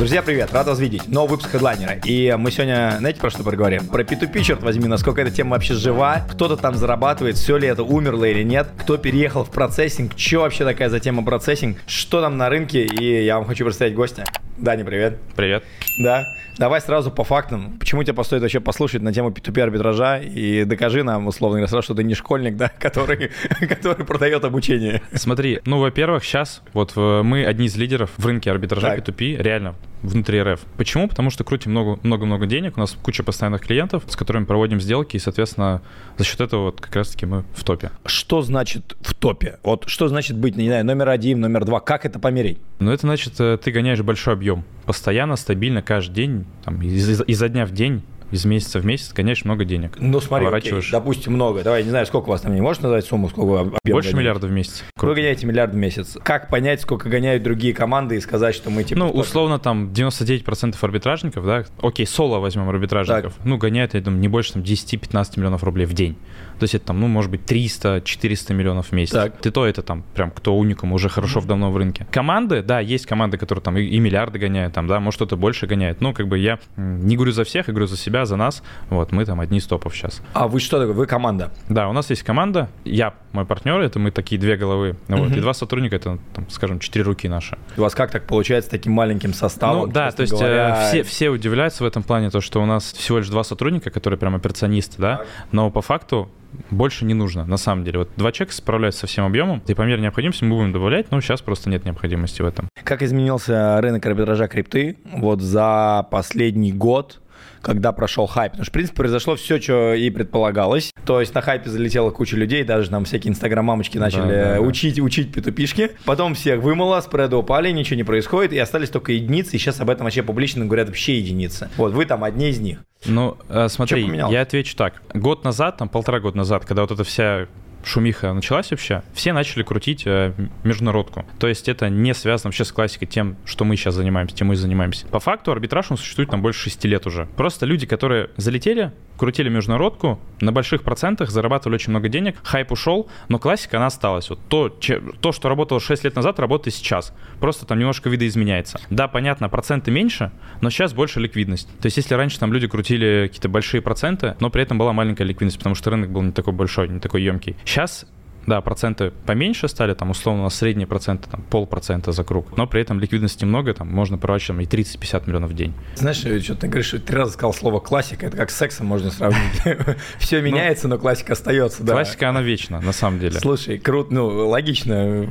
Друзья, привет, рад вас видеть. Новый выпуск хедлайнера. И мы сегодня, знаете, про что поговорим? Про P2P, черт возьми, насколько эта тема вообще жива, кто-то там зарабатывает, все ли это умерло или нет, кто переехал в процессинг, что вообще такая за тема процессинг, что там на рынке, и я вам хочу представить гостя. Дани, привет. Привет. Да. Давай сразу по фактам. Почему тебе постоит вообще послушать на тему P2P арбитража и докажи нам, условно говоря, сразу, что ты не школьник, да, который, который продает обучение. Смотри, ну, во-первых, сейчас вот э, мы одни из лидеров в рынке арбитража Так. P2P, реально, внутри РФ. Почему? Потому что крутим много- много-много денег, у нас куча постоянных клиентов, с которыми проводим сделки, и, соответственно, за счет этого вот как раз-таки мы в топе. Что значит в топе? Вот что значит быть, не знаю, номер один, номер два? Как это померить? Но это значит, э, ты гоняешь большой объем. Постоянно, стабильно, каждый день, там, из- изо дня в день, из месяца в месяц гоняешь много денег. Ну, смотри, окей, допустим, много. Давай, не знаю, сколько у вас там, не можешь назвать сумму, сколько вы объем Больше гоняете? миллиарда в месяц. Вы Круто. гоняете миллиард в месяц. Как понять, сколько гоняют другие команды и сказать, что мы типа... Ну, условно, там 99% арбитражников, да, окей, соло возьмем арбитражников, ну, гоняют, я думаю, не больше там 10-15 миллионов рублей в день. То есть это там, ну, может быть, 300-400 миллионов в месяц. Так. Ты то это там прям кто уникум, уже хорошо в давно в рынке. Команды, да, есть команды, которые там и, и миллиарды гоняют, там, да, может, кто-то больше гоняет. Ну, как бы я не говорю за всех, я говорю за себя, за нас. Вот, мы там одни из топов сейчас. А вы что такое? Вы команда. Да, у нас есть команда, я, мой партнер, это мы такие две головы, вот, и два сотрудника, это, там, скажем, четыре руки наши. У вас как так получается таким маленьким составом? Ну да, то есть э, говоря? все, все удивляются в этом плане, то, что у нас всего лишь два сотрудника, которые прям операционисты, да, но по факту больше не нужно, на самом деле. Вот два человека справляются со всем объемом, и по мере необходимости мы будем добавлять, но сейчас просто нет необходимости в этом. Как изменился рынок арбитража крипты вот за последний год, когда прошел хайп? Потому что, в принципе, произошло все, что и предполагалось. То есть на хайпе залетела куча людей, даже там всякие инстаграм-мамочки начали да, да. учить, учить петупишки. Потом всех вымыло, спреды упали, ничего не происходит, и остались только единицы, и сейчас об этом вообще публично говорят вообще единицы. Вот вы там одни из них. Ну, э, смотри, я отвечу так. Год назад, там полтора года назад, когда вот эта вся шумиха началась вообще, все начали крутить э, международку. То есть это не связано вообще с классикой тем, что мы сейчас занимаемся, тем мы и занимаемся. По факту арбитраж он существует там больше шести лет уже. Просто люди, которые залетели, крутили международку, на больших процентах зарабатывали очень много денег, хайп ушел, но классика, она осталась. Вот то, че- то что работало 6 лет назад, работает сейчас. Просто там немножко видоизменяется. Да, понятно, проценты меньше, но сейчас больше ликвидность. То есть если раньше там люди крутили какие-то большие проценты, но при этом была маленькая ликвидность, потому что рынок был не такой большой, не такой емкий. Сейчас да, проценты поменьше стали, там, условно, у нас средние проценты, там, полпроцента за круг, но при этом ликвидности много, там, можно проворачивать там, и 30-50 миллионов в день. Знаешь, что ты говоришь, три раза сказал слово классика, это как с сексом можно сравнить. Все меняется, но классика остается, да. Ну, Классика, она вечна, на самом деле. Слушай, круто, ну, логично.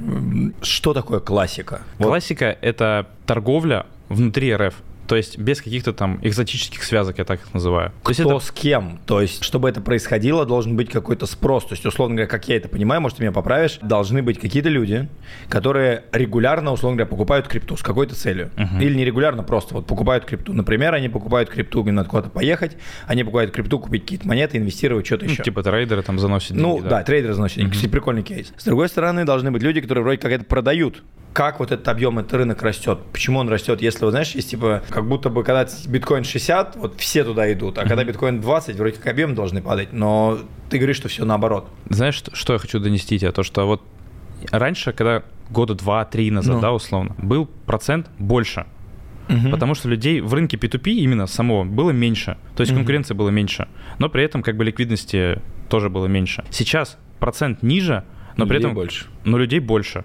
Что такое классика? Классика — это торговля внутри РФ, то есть без каких-то там экзотических связок, я так их называю. То кто это с кем? То есть, чтобы это происходило, должен быть какой-то спрос. То есть, условно говоря, как я это понимаю, может, ты меня поправишь, должны быть какие-то люди, которые регулярно, условно говоря, покупают крипту с какой-то целью. Мгм. Или не регулярно, просто вот покупают крипту. Например, они покупают крипту, им надо куда-то поехать, они покупают крипту, купить какие-то монеты, инвестировать, что-то ну, еще. типа трейдеры там заносят деньги. Ну да, трейдеры заносят деньги. Кстати, прикольный кейс. С другой стороны, должны быть люди, которые вроде как это продают. Как вот этот объем, этот рынок растет? Почему он растет? Если, вот, знаешь, есть типа, как будто бы, когда биткоин 60, вот все туда идут, а когда биткоин 20, вроде как объем должны падать, но ты говоришь, что все наоборот. Знаешь, что, что я хочу донести тебе? То, что вот раньше, когда года два-три назад, Ну. да, условно, был процент больше. Потому что людей в рынке P2P именно самого было меньше. То есть Мгм. конкуренции было меньше. Но при этом как бы ликвидности тоже было меньше. Сейчас процент ниже, но при Людей этом больше. но людей больше.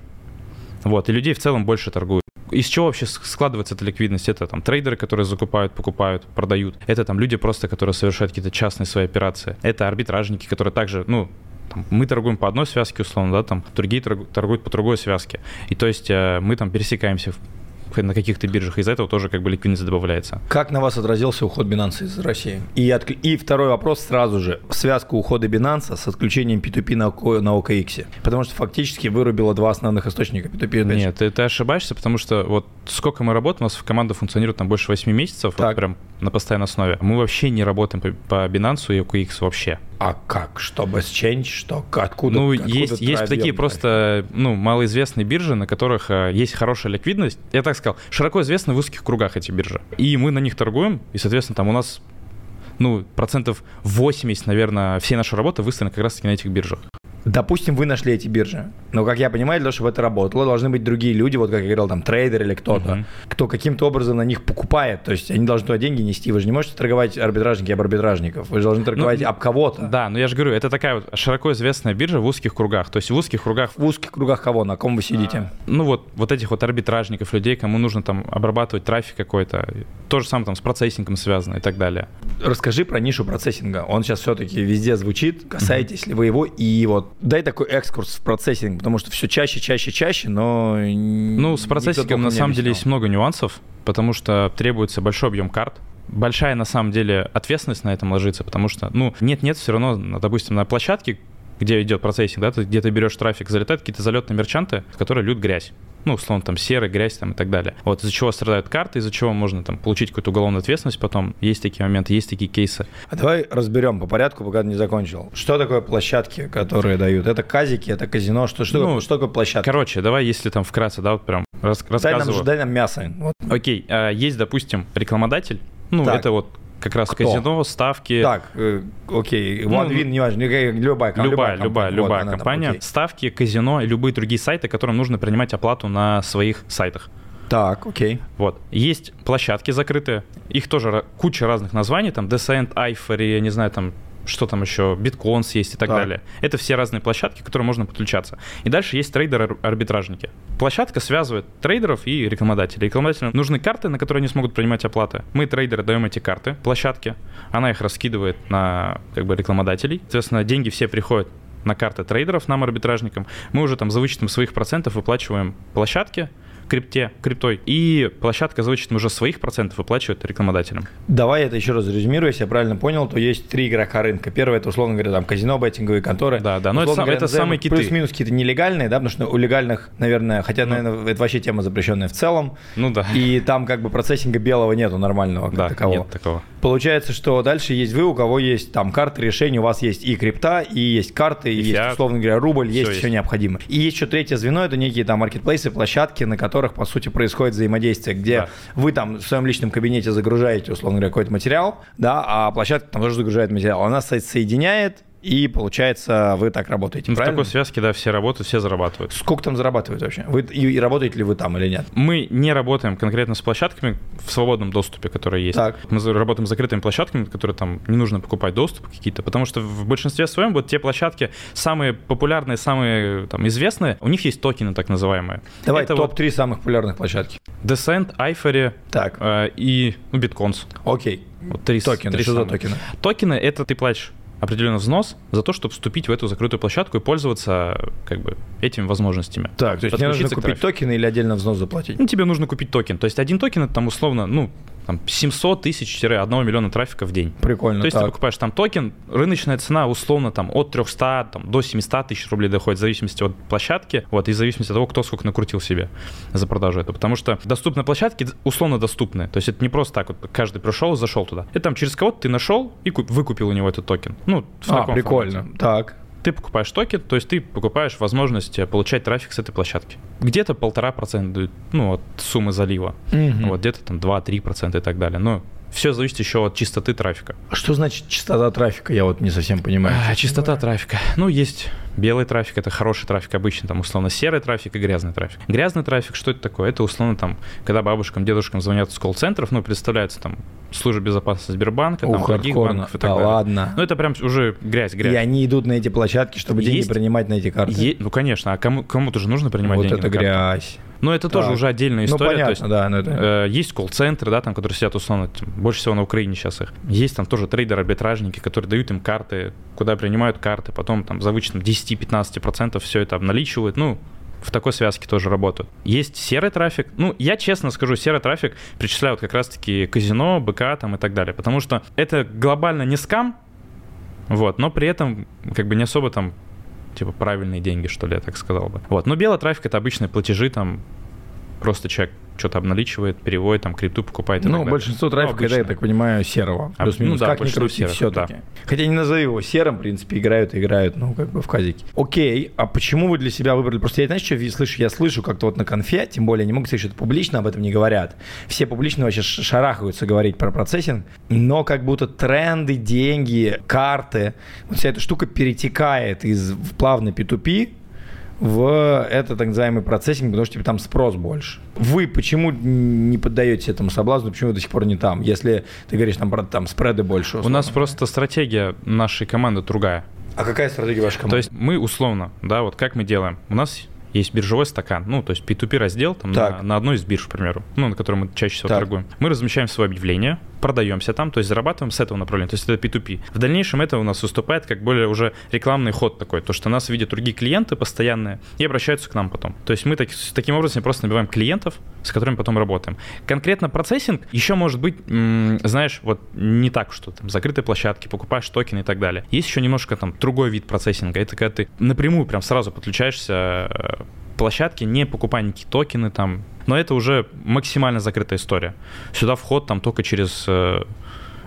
Вот, и людей в целом больше торгуют. Из чего вообще складывается эта ликвидность? Это там трейдеры, которые закупают, покупают, продают. Это там люди просто, которые совершают какие-то частные свои операции. Это арбитражники, которые также, ну, мы торгуем по одной связке, условно, да, там другие торгу- торгуют по другой связке. И то есть э, мы там пересекаемся на каких-то биржах, из-за этого тоже как бы ликвидность добавляется. Как на вас отразился уход Binance из России? И, отк- и второй вопрос сразу же. Связка ухода Binance с отключением P2P на, Ок- на OKX. Потому что фактически вырубило два основных источника P2P. опять. Нет, ты, ты ошибаешься, потому что вот сколько мы работаем, у нас команда функционирует там больше 8 месяцев, вот Так. прям на постоянной основе. Мы вообще не работаем по, по Binance и OKX вообще. А как? Чтобы сченч? Что? Откуда? ну, откуда есть, есть такие брать? просто, ну, малоизвестные биржи, на которых э, есть хорошая ликвидность. Я так сказал, широко известны в узких кругах эти биржи. И мы на них торгуем, и, соответственно, там у нас, ну, процентов 80, наверное, всей нашей работы выстроена как раз-таки на этих биржах. Допустим, вы нашли эти биржи. Но, как я понимаю, для того, чтобы это работало, должны быть другие люди, вот как я говорил, там, трейдер или кто-то, Мгм. кто каким-то образом на них покупает. То есть они должны туда деньги нести. Вы же не можете торговать арбитражники об арбитражников. Вы же должны торговать Ну, об кого-то. Да, но я же говорю, это такая вот широко известная биржа в узких кругах. То есть в узких кругах В узких кругах кого? На ком вы сидите? ну вот, вот этих вот арбитражников, людей, кому нужно там обрабатывать трафик какой-то, то же самое там с процессингом связано и так далее. Расскажи про нишу процессинга. Он сейчас все-таки везде звучит. Касаетесь ли вы его? И вот дай такой экскурс в процессинг, потому что все чаще, чаще, чаще, но... Ну, с процессингом на самом деле есть много нюансов, потому что требуется большой объем карт, большая на самом деле ответственность на этом ложится, потому что, ну, нет-нет, все равно, допустим, на площадке, где идет процессинг, да, ты, где ты берешь трафик, залетают какие-то залетные мерчанты, которые льют грязь. Ну, условно, там серый, грязь там и так далее. Вот из-за чего страдают карты, из-за чего можно там получить какую-то уголовную ответственность потом. Есть такие моменты, есть такие кейсы. А давай разберем по порядку, пока ты не закончил. Что такое площадки, которые дают? Это казики, это казино? Что, что, Ну, такое, что такое площадка? Короче, давай, если там вкратце, да, вот прям рас- Дай нам, рассказываю. дай нам мясо. Вот. Окей, а, есть, допустим, рекламодатель. Ну, Так. это вот как раз Кто? казино, ставки. Так, э, окей, Ну, OneWin, неважно, никакая- любая, Любая, любая, компания. любая, Вот там, компания. окей. Ставки, казино и любые другие сайты, которым нужно принимать оплату на своих сайтах. Так, окей. Вот. Есть площадки закрытые, их тоже куча разных названий, там Descent, Ivory, я не знаю, там что там еще, Bitcoins есть и так, Так. далее. Это все разные площадки, к которым можно подключаться. И дальше есть трейдеры-арбитражники. Площадка связывает трейдеров и рекламодателей. Рекламодателям нужны карты, на которые они смогут принимать оплаты. Мы, трейдеры, даем эти карты площадке. Она их раскидывает на как бы, рекламодателей. Соответственно, деньги все приходят на карты трейдеров, нам, арбитражникам. Мы уже там за вычетом своих процентов выплачиваем площадке, крипте, криптой, и площадка за вычетом уже своих процентов выплачивает рекламодателям. Давай это еще раз резюмирую, если я правильно понял, то есть три игрока рынка. Первое, это, условно говоря, там казино, беттинговые конторы. Да, да, но это Условно говоря, это самые киты. Плюс-минус какие-то нелегальные, да, потому что у легальных, наверное, хотя, Ну. наверное, это вообще тема запрещенная в целом, Ну да. и там как бы процессинга белого нету нормального как да, такового. нет такого. Получается, что дальше есть вы, у кого есть там карты решений, у вас есть и крипта, и есть карты, и, И есть, условно говоря, рубль, есть есть. все необходимое. И есть еще третье звено, это некие там маркетплейсы, площадки, на которых, по сути, происходит взаимодействие, где Да. вы там в своем личном кабинете загружаете, условно говоря, какой-то материал, да, а площадка там тоже загружает материал. Она со- соединяет, и, получается, вы так работаете, Ну, в такой связке, да, все работают, все зарабатывают. Сколько там зарабатывают вообще? Вы, и, и работаете ли вы там или нет? Мы не работаем конкретно с площадками в свободном доступе, которые есть. Так. Мы за- работаем с закрытыми площадками, которые там не нужно покупать доступ какие-то, потому что в большинстве своем вот те площадки самые популярные, самые там известные, у них есть токены так называемые. Давай Это вот топ-3 самых популярных площадки. Descent, Ivory Так, э, и ну, Bitcoins. окей. Вот три, Токены, три что за самых. токены? Токены — это ты платишь определенный взнос за то, чтобы вступить в эту закрытую площадку и пользоваться как бы этими возможностями. Так, то есть мне нужно купить токены или отдельно взнос заплатить? Ну, тебе нужно купить токен. То есть один токен это там условно, ну, там 700 тысяч-1 миллиона трафика в день. Прикольно. То есть так. ты покупаешь там токен, рыночная цена условно там от 300 там, до 700 тысяч рублей доходит, в зависимости от площадки, вот, и в зависимости от того, кто сколько накрутил себе за продажу эту. Потому что доступные площадки условно доступны. То есть это не просто так вот каждый пришел и зашел туда. Это там через кого-то ты нашел и куп- выкупил у него этот токен. Ну, в А, таком прикольно. формате. Так. Ты покупаешь токен, то есть ты покупаешь возможность э, получать трафик с этой площадки. Где-то полтора процента ну, от суммы залива. Мгм. Вот где-то там 2-3 процента и так далее. Но все зависит еще от чистоты трафика. А Что значит чистота трафика? Я вот не совсем понимаю. А, чистота трафика. Ну, есть белый трафик, это хороший трафик, обычно там условно серый трафик и грязный трафик. Грязный трафик, что это такое? Это условно там, когда бабушкам, дедушкам звонят с колл-центров, ну, представляется там служба безопасности Сбербанка, там Ух, других хардкорно. банков и так Да далее. ладно. Ну, это прям уже грязь, И грязь. они идут на эти площадки, чтобы деньги принимать на эти карты. Е- ну, конечно, а кому, кому-то же нужно принимать вот деньги это на грязь. Но это тоже Так. уже отдельная Ну, история. то понятно, есть, да. но это- Э, Есть колл-центры, да, там, которые сидят условно, тем- больше всего на Украине сейчас их. Есть там тоже трейдеры-арбитражники, которые дают им карты, куда принимают карты, потом там за вычетом 10-15% все это обналичивают. Ну, в такой связке тоже работают. Есть серый трафик. Ну, я честно скажу, серый трафик причисляют как раз-таки казино, БК там и так далее. Потому что это глобально не скам, вот, но при этом как бы не особо там типа правильные деньги, что ли, я так сказал бы. Вот, но белый трафик это обычные платежи там Просто человек что-то обналичивает, переводит, там, крипту покупает. Ну, большинство трафика, ну, это, я так понимаю, серого. А, плюс-минус, ну, да, как ни крути, все-таки. Да. Хотя не назови его серым, в принципе, играют и играют, ну, как бы в казике. Окей, а почему вы для себя выбрали? Просто я, знаешь, что слышу? Я слышу как-то вот на конфе, тем более не могу сказать, что это публично, об этом не говорят. Все публично вообще шарахаются говорить про процессинг, но как будто тренды, деньги, карты, вот вся эта штука перетекает из в плавно P2P в этот так называемый процессинг, потому что типа, там спрос больше. Вы почему не поддаетесь этому соблазну, почему вы до сих пор не там, если ты говоришь, там, там спреды больше? Условно? У нас просто стратегия нашей команды другая. А какая стратегия вашей команды? То есть мы условно, да, вот как мы делаем? У нас есть биржевой стакан, ну, то есть P2P раздел там на, на одной из бирж, к примеру, ну, на которой мы чаще всего так. торгуем. Мы размещаем свое объявление, продаемся там, то есть зарабатываем с этого направления, то есть это P2P. В дальнейшем это у нас выступает как более уже рекламный ход такой, то, что нас видят другие клиенты постоянные и обращаются к нам потом. То есть мы так, таким образом просто набиваем клиентов, с которыми потом работаем. Конкретно процессинг еще может быть, знаешь, вот не так, что там закрытые площадки, покупаешь токены и так далее. Есть еще немножко там другой вид процессинга. Это когда ты напрямую прям сразу подключаешься площадки, не покупая никакие токены там. Но это уже максимально закрытая история. Сюда вход там только через э,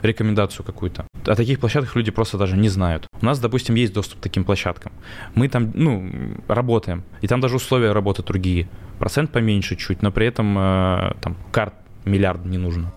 рекомендацию какую-то. О таких площадках люди просто даже не знают. У нас, допустим, есть доступ к таким площадкам. Мы там, ну, работаем, и там даже условия работы другие. Процент поменьше чуть, но при этом э, там карт миллиард не нужно.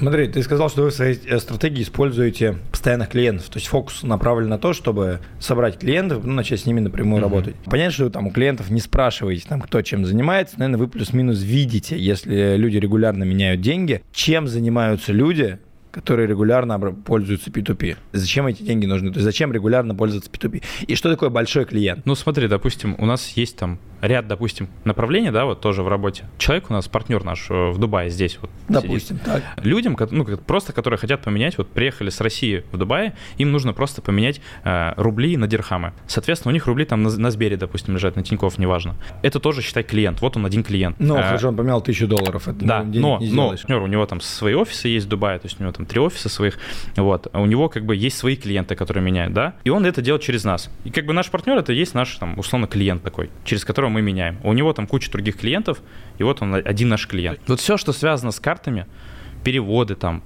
Смотри, ты сказал, что вы в своей э, стратегии используете постоянных клиентов. То есть фокус направлен на то, чтобы собрать клиентов, ну, начать с ними напрямую mm-hmm. работать. Понятно, что вы там у клиентов не спрашиваете, там, кто чем занимается. Наверное, вы плюс-минус видите, если люди регулярно меняют деньги, чем занимаются люди, которые регулярно пользуются P2P. Зачем эти деньги нужны? То есть зачем регулярно пользоваться P2P? И что такое большой клиент? Ну смотри, допустим, у нас есть там ряд, допустим, направлений, да, вот тоже в работе. Человек у нас, партнер наш э, в Дубае здесь вот Допустим, сидит. так. Людям, ну, просто которые хотят поменять, вот приехали с России в Дубае, им нужно просто поменять э, рубли на дирхамы. Соответственно, у них рубли там на, на Сбере, допустим, лежат, на Тинькофф, неважно. Это тоже, считай, клиент. Вот он один клиент. Ну, а, хорошо, он поменял тысячу долларов. Это да, но, но партнер, у него там свои офисы есть в Дубае, то есть у него там три офиса своих, вот. А у него как бы есть свои клиенты, которые меняют, да, и он это делает через нас. И как бы наш партнер это есть наш там условно клиент такой, через которого мы меняем. У него там куча других клиентов, и вот он один наш клиент. Вот все, что связано с картами, переводы там,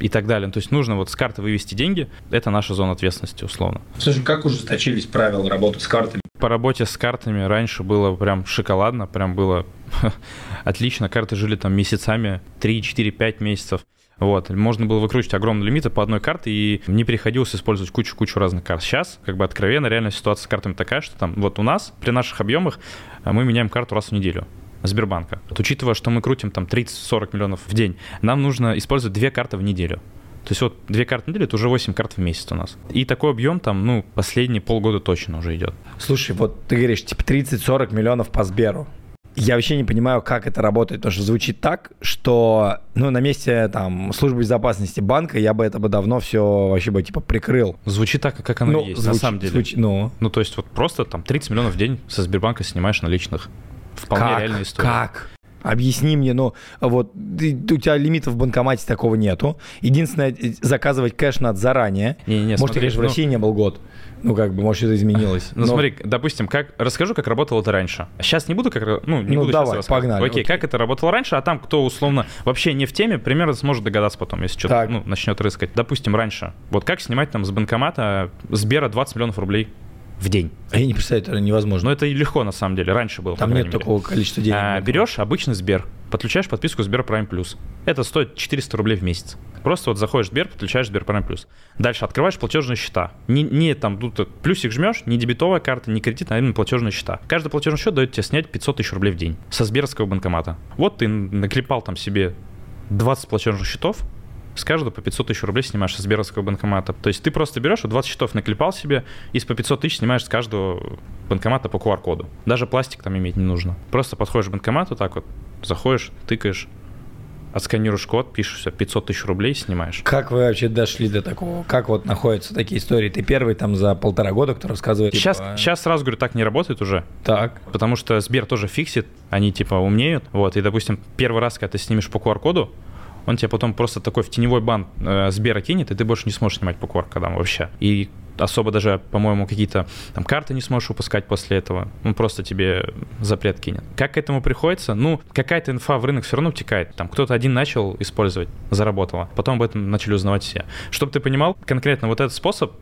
и так далее. То есть нужно вот с карты вывести деньги, это наша зона ответственности, условно. Слушай, как ужесточились правила работы с картами? По работе с картами раньше было прям шоколадно, прям было отлично. Карты жили там месяцами, 3, 4, 5 месяцев. Вот, можно было выкручивать огромные лимиты по одной карте, и не приходилось использовать кучу-кучу разных карт. Сейчас, как бы откровенно, реально ситуация с картами такая, что там вот у нас при наших объемах э, мы меняем карту раз в неделю. Сбербанка. Вот, учитывая, что мы крутим там 30-40 миллионов в день, нам нужно использовать две карты в неделю. То есть вот две карты в неделю, это уже 8 карт в месяц у нас. И такой объем там, ну, последние полгода точно уже идет. Слушай, вот ты говоришь, типа 30-40 миллионов по Сберу. Я вообще не понимаю, как это работает, потому что звучит так, что, ну, на месте там службы безопасности банка я бы это бы давно все вообще бы типа прикрыл. Звучит так, как оно ну, есть, звуч, на самом деле. Звуч, ну. ну, то есть вот просто там 30 миллионов в день со Сбербанка снимаешь наличных. Вполне как? реальная история. Как? Объясни мне, ну, вот ты, у тебя лимитов в банкомате такого нету. Единственное, э, заказывать кэш надо заранее. Не, не, Может, смотри, конечно, ну... в России не был год. Ну, как бы, может, это изменилось. Ну, но... смотри, допустим, как расскажу, как работало это раньше. Сейчас не буду, как, ну, не ну, буду давай, сейчас погнали. Окей, окей, как это работало раньше, а там, кто условно вообще не в теме, примерно сможет догадаться потом, если что-то ну, начнет рыскать. Допустим, раньше. Вот как снимать там с банкомата Сбера 20 миллионов рублей в день. А я не представляю, это невозможно. Но это легко на самом деле. Раньше было. Там нет мере. такого количества денег. А, берешь обычный Сбер, подключаешь подписку Сбер Prime Plus. Это стоит 400 рублей в месяц. Просто вот заходишь в Сбер, подключаешь Сбер Prime Plus. Дальше открываешь платежные счета. Не, не там тут плюсик жмешь, не дебетовая карта, не кредит, а именно платежные счета. Каждый платежный счет дает тебе снять 500 тысяч рублей в день со Сберовского банкомата. Вот ты наклепал там себе 20 платежных счетов, с каждого по 500 тысяч рублей снимаешь со Сберовского банкомата. То есть ты просто берешь, 20 счетов наклепал себе, и по 500 тысяч снимаешь с каждого банкомата по QR-коду. Даже пластик там иметь не нужно. Просто подходишь к банкомату, так вот, заходишь, тыкаешь, отсканируешь код, пишешь 500 тысяч рублей, снимаешь. Как вы вообще дошли до такого? Как вот находятся такие истории? Ты первый там за полтора года, кто рассказывает? Сейчас, типа... сейчас сразу говорю, так не работает уже. Так. Потому что Сбер тоже фиксит, они типа умнеют. Вот, и, допустим, первый раз, когда ты снимешь по QR-коду, он тебе потом просто такой в теневой бан э, Сбера кинет, и ты больше не сможешь снимать по QR-кодам вообще. И особо даже, по-моему, какие-то там карты не сможешь выпускать после этого. Он просто тебе запрет кинет. Как к этому приходится? Ну, какая-то инфа в рынок все равно утекает. Там кто-то один начал использовать, заработало. Потом об этом начали узнавать все. Чтобы ты понимал, конкретно вот этот способ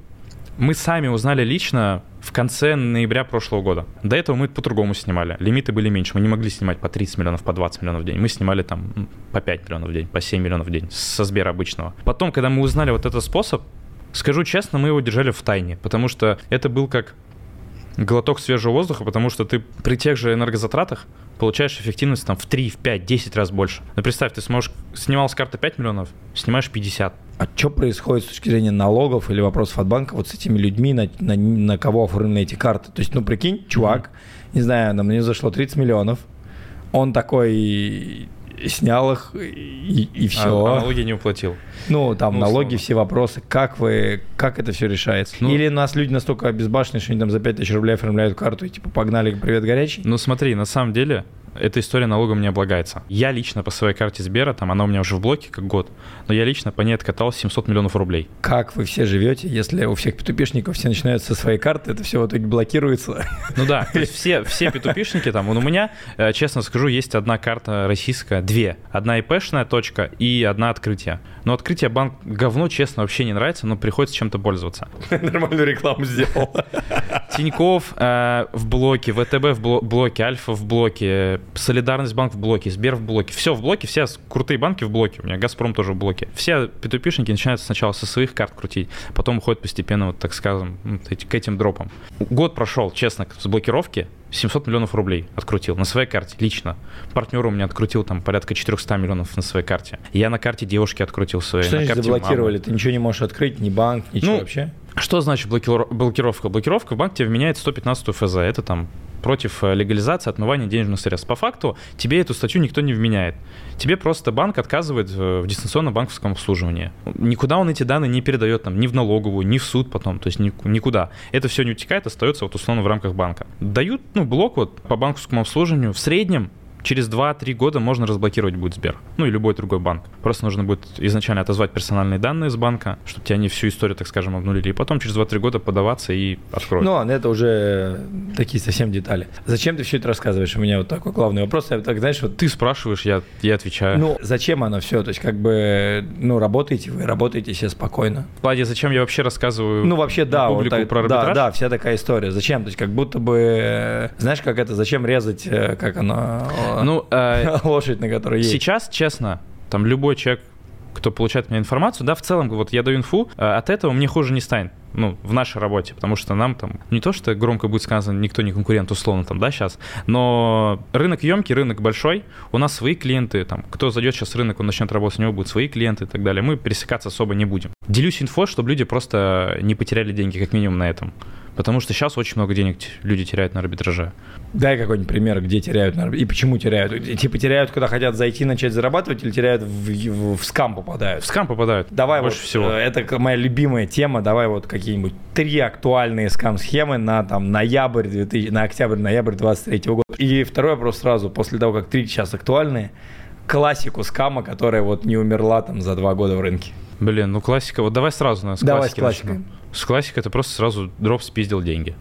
мы сами узнали лично в конце ноября прошлого года. До этого мы по-другому снимали. Лимиты были меньше. Мы не могли снимать по 30 миллионов, по 20 миллионов в день. Мы снимали там по 5 миллионов в день, по 7 миллионов в день со Сбера обычного. Потом, когда мы узнали вот этот способ, скажу честно, мы его держали в тайне, потому что это был как глоток свежего воздуха, потому что ты при тех же энергозатратах получаешь эффективность там в 3, в 5, 10 раз больше. Ну, представь, ты сможешь, снимал с карты 5 миллионов, снимаешь 50. А что происходит с точки зрения налогов или вопросов от банка вот с этими людьми, на, на, на кого оформлены эти карты? То есть, ну, прикинь, чувак, mm-hmm. не знаю, на мне зашло 30 миллионов, он такой снял их и, и все. А, а налоги не уплатил. Ну, там ну, налоги, условно. все вопросы. Как вы, как это все решается? Ну, Или нас люди настолько обезбашенные, что они там за 5000 рублей оформляют карту и типа погнали, привет, горячий? Ну смотри, на самом деле эта история налогом не облагается. Я лично по своей карте Сбера, там она у меня уже в блоке как год, но я лично по ней откатал 700 миллионов рублей. Как вы все живете, если у всех петупишников все начинают со своей карты, это все в итоге блокируется? Ну да, то есть все, все петупишники там, у меня, э, честно скажу, есть одна карта российская, две. Одна ИПшная точка и одна открытие. Но открытие банк говно, честно, вообще не нравится, но приходится чем-то пользоваться. Нормальную рекламу сделал. Тиньков э, в блоке, ВТБ в блоке, Альфа в блоке, Солидарность банк в блоке, Сбер в блоке. Все в блоке, все крутые банки в блоке. У меня Газпром тоже в блоке. Все p начинают сначала со своих карт крутить, потом уходят постепенно, вот так скажем, к этим дропам. Год прошел, честно, с блокировки, 700 миллионов рублей открутил на своей карте, лично. Партнер у меня открутил там порядка 400 миллионов на своей карте. Я на карте девушки открутил свои. Что значит заблокировали? Мамы. Ты ничего не можешь открыть, ни банк, ничего ну, вообще? Что значит блокировка? Блокировка в банк тебе вменяет 115 ФЗ. Это там против э, легализации отмывания денежных средств. По факту тебе эту статью никто не вменяет. Тебе просто банк отказывает в дистанционном банковском обслуживании. Никуда он эти данные не передает, там, ни в налоговую, ни в суд потом, то есть никуда. Это все не утекает, остается вот условно в рамках банка. Дают, ну, блок вот по банковскому обслуживанию в среднем через 2-3 года можно разблокировать будет Сбер. Ну и любой другой банк. Просто нужно будет изначально отозвать персональные данные с банка, чтобы тебе они всю историю, так скажем, обнулили. И потом через 2-3 года подаваться и откроют. Ну, ладно, это уже такие совсем детали. Зачем ты все это рассказываешь? У меня вот такой главный вопрос. Я так, знаешь, вот... Ты спрашиваешь, я, я отвечаю. Ну, зачем оно все? То есть, как бы, ну, работаете вы, работаете себе спокойно. В плане, зачем я вообще рассказываю Ну, вообще, да. Публику вот так, про арбитраж? Да, да, вся такая история. Зачем? То есть, как будто бы, знаешь, как это, зачем резать, э, как оно... Ну, э, лошадь, на которой есть. Сейчас, честно, там любой человек, кто получает у меня информацию, да, в целом, вот я даю инфу, э, от этого мне хуже не станет, ну, в нашей работе, потому что нам там, не то, что громко будет сказано, никто не конкурент, условно, там, да, сейчас, но рынок емкий, рынок большой, у нас свои клиенты, там, кто зайдет сейчас в рынок, он начнет работать, у него будут свои клиенты и так далее, мы пересекаться особо не будем. Делюсь инфой, чтобы люди просто не потеряли деньги, как минимум на этом. Потому что сейчас очень много денег люди теряют на арбитраже. Дай какой-нибудь пример, где теряют на арбитраже. И почему теряют? Типа теряют, когда хотят зайти, начать зарабатывать, или теряют в, в, в скам попадают? В скам попадают. Давай больше вот, всего. Э, это моя любимая тема. Давай вот какие-нибудь три актуальные скам-схемы на там ноябрь 2000, на октябрь-ноябрь 23 года. И второй вопрос сразу, после того, как три сейчас актуальные, классику скама, которая вот не умерла там за два года в рынке. Блин, ну классика. Вот давай сразу на Давай с классикой. Начнем. С классикой это просто сразу дроп спиздил деньги.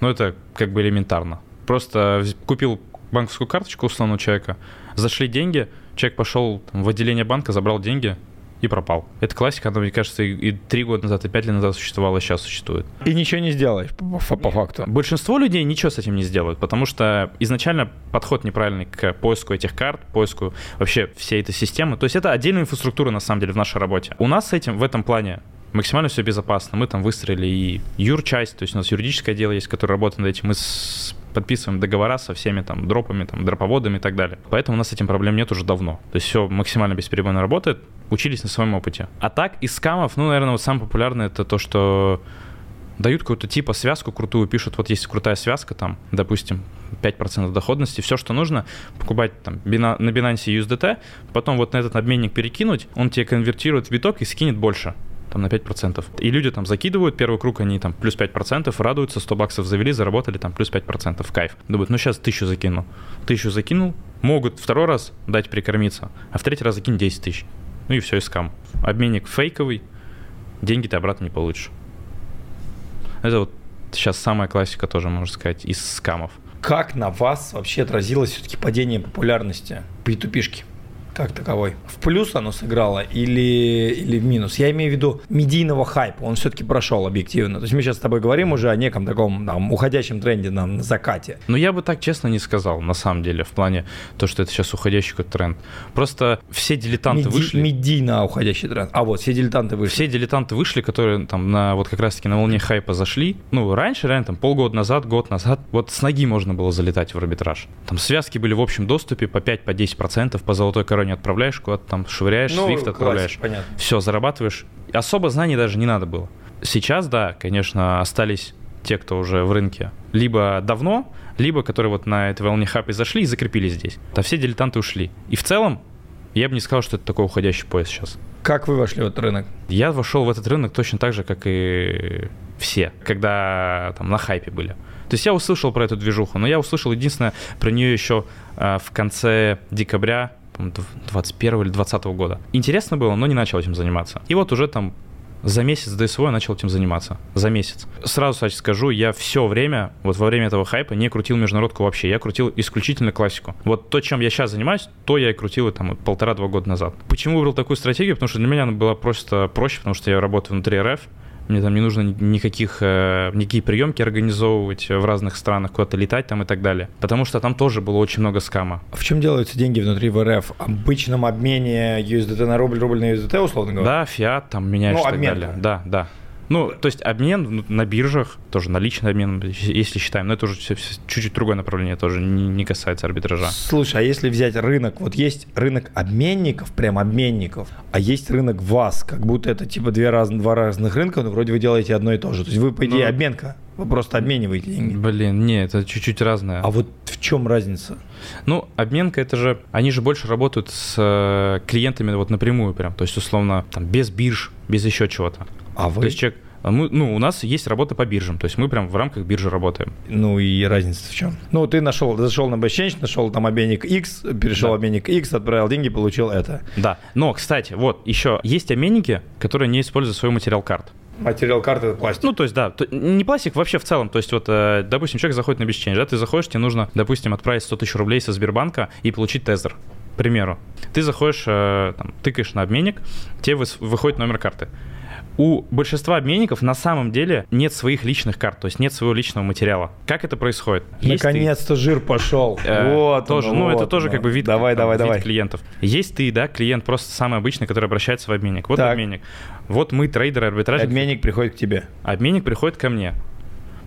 Ну, это как бы элементарно. Просто купил банковскую карточку условного человека, зашли деньги, человек пошел там, в отделение банка, забрал деньги, и пропал. Это классика, она, мне кажется, и три года назад, и пять лет назад существовала, и сейчас существует. И ничего не сделаешь, по, по факту. Большинство людей ничего с этим не сделают, потому что изначально подход неправильный к поиску этих карт, поиску вообще всей этой системы. То есть это отдельная инфраструктура, на самом деле, в нашей работе. У нас с этим в этом плане максимально все безопасно. Мы там выстроили и юрчасть, то есть у нас юридическое дело есть, которое работает над этим. Мы с подписываем договора со всеми там дропами, там, дроповодами и так далее. Поэтому у нас с этим проблем нет уже давно. То есть все максимально бесперебойно работает, учились на своем опыте. А так, из скамов, ну, наверное, вот самое популярное это то, что дают какую-то типа связку крутую, пишут, вот есть крутая связка, там, допустим, 5% доходности, все, что нужно, покупать там на Binance USDT, потом вот на этот обменник перекинуть, он тебе конвертирует в биток и скинет больше там на 5%. И люди там закидывают первый круг, они там плюс 5%, радуются, 100 баксов завели, заработали там плюс 5%, кайф. Думают, ну сейчас тысячу закину. Тысячу закинул, могут второй раз дать прикормиться, а в третий раз закинуть 10 тысяч. Ну и все, и скам. Обменник фейковый, деньги ты обратно не получишь. Это вот сейчас самая классика тоже, можно сказать, из скамов. Как на вас вообще отразилось все-таки падение популярности P2P-шки? Как таковой. В плюс оно сыграло или, или в минус? Я имею в виду медийного хайпа, он все-таки прошел объективно. То есть мы сейчас с тобой говорим уже о неком таком там, уходящем тренде на, на закате. Ну я бы так честно не сказал, на самом деле, в плане то, что это сейчас уходящий какой-то тренд. Просто все дилетанты Меди, вышли... Медийно уходящий тренд. А вот, все дилетанты вышли. Все дилетанты вышли, которые там на вот как раз-таки на волне хайпа зашли. Ну, раньше, реально, там полгода назад, год назад, вот с ноги можно было залетать в арбитраж. Там связки были в общем доступе по 5-10% по, по золотой короне отправляешь, куда-то там швыряешь, ну, Swift отправляешь. Понятно. Все, зарабатываешь. Особо знаний даже не надо было. Сейчас, да, конечно, остались те, кто уже в рынке либо давно, либо которые вот на этой волне хапе зашли и закрепились здесь. Да все дилетанты ушли. И в целом, я бы не сказал, что это такой уходящий пояс сейчас. Как вы вошли в этот рынок? Я вошел в этот рынок точно так же, как и все, когда там на хайпе были. То есть я услышал про эту движуху, но я услышал единственное про нее еще э, в конце декабря 21 или 20 года. Интересно было, но не начал этим заниматься. И вот уже там за месяц до СВО я начал этим заниматься. За месяц. Сразу, кстати, скажу, я все время, вот во время этого хайпа, не крутил международку вообще. Я крутил исключительно классику. Вот то, чем я сейчас занимаюсь, то я и крутил там полтора-два года назад. Почему выбрал такую стратегию? Потому что для меня она была просто проще, потому что я работаю внутри РФ. Мне там не нужно никаких, э, никакие приемки организовывать в разных странах, куда-то летать там и так далее. Потому что там тоже было очень много скама. В чем делаются деньги внутри в РФ? Обычном обмене USDT на рубль, рубль на USDT, условно говоря? Да, фиат там меняешь ну, и так обмен. далее. Да, да. Ну, то есть обмен на биржах, тоже наличный обмен, если считаем, но это уже чуть-чуть другое направление, тоже не, не касается арбитража. Слушай, а если взять рынок, вот есть рынок обменников, прям обменников, а есть рынок вас, как будто это типа две раз, два разных рынка, но вроде вы делаете одно и то же. То есть вы, по идее, ну, обменка, вы просто обмениваете деньги. Блин, не, это чуть-чуть разное. А вот в чем разница? Ну, обменка это же, они же больше работают с э, клиентами вот напрямую прям, то есть условно там без бирж, без еще чего-то. А вы? То есть человек а мы, ну, у нас есть работа по биржам, то есть мы прям в рамках биржи работаем. Ну и разница в чем? Ну, ты нашел, зашел на BestChange, нашел там обменник X, перешел да. обменник X, отправил деньги, получил это. Да, но, кстати, вот еще есть обменники, которые не используют свой материал карт. Материал карты это пластик. Ну, то есть, да, то, не пластик вообще в целом. То есть, вот, э, допустим, человек заходит на BestChange, да, ты заходишь, тебе нужно, допустим, отправить 100 тысяч рублей со Сбербанка и получить тезер. К примеру, ты заходишь, э, там, тыкаешь на обменник, тебе выходит номер карты у большинства обменников на самом деле нет своих личных карт, то есть нет своего личного материала. Как это происходит? Наконец-то жир пошел. Э, вот тоже, он, ну вот, это тоже как бы вид, давай, там, давай, вид давай. клиентов. Есть ты, да, клиент просто самый обычный, который обращается в обменник. Вот так. обменник. Вот мы трейдеры, арбитражники. Обменник приходит к тебе. Обменник приходит ко мне,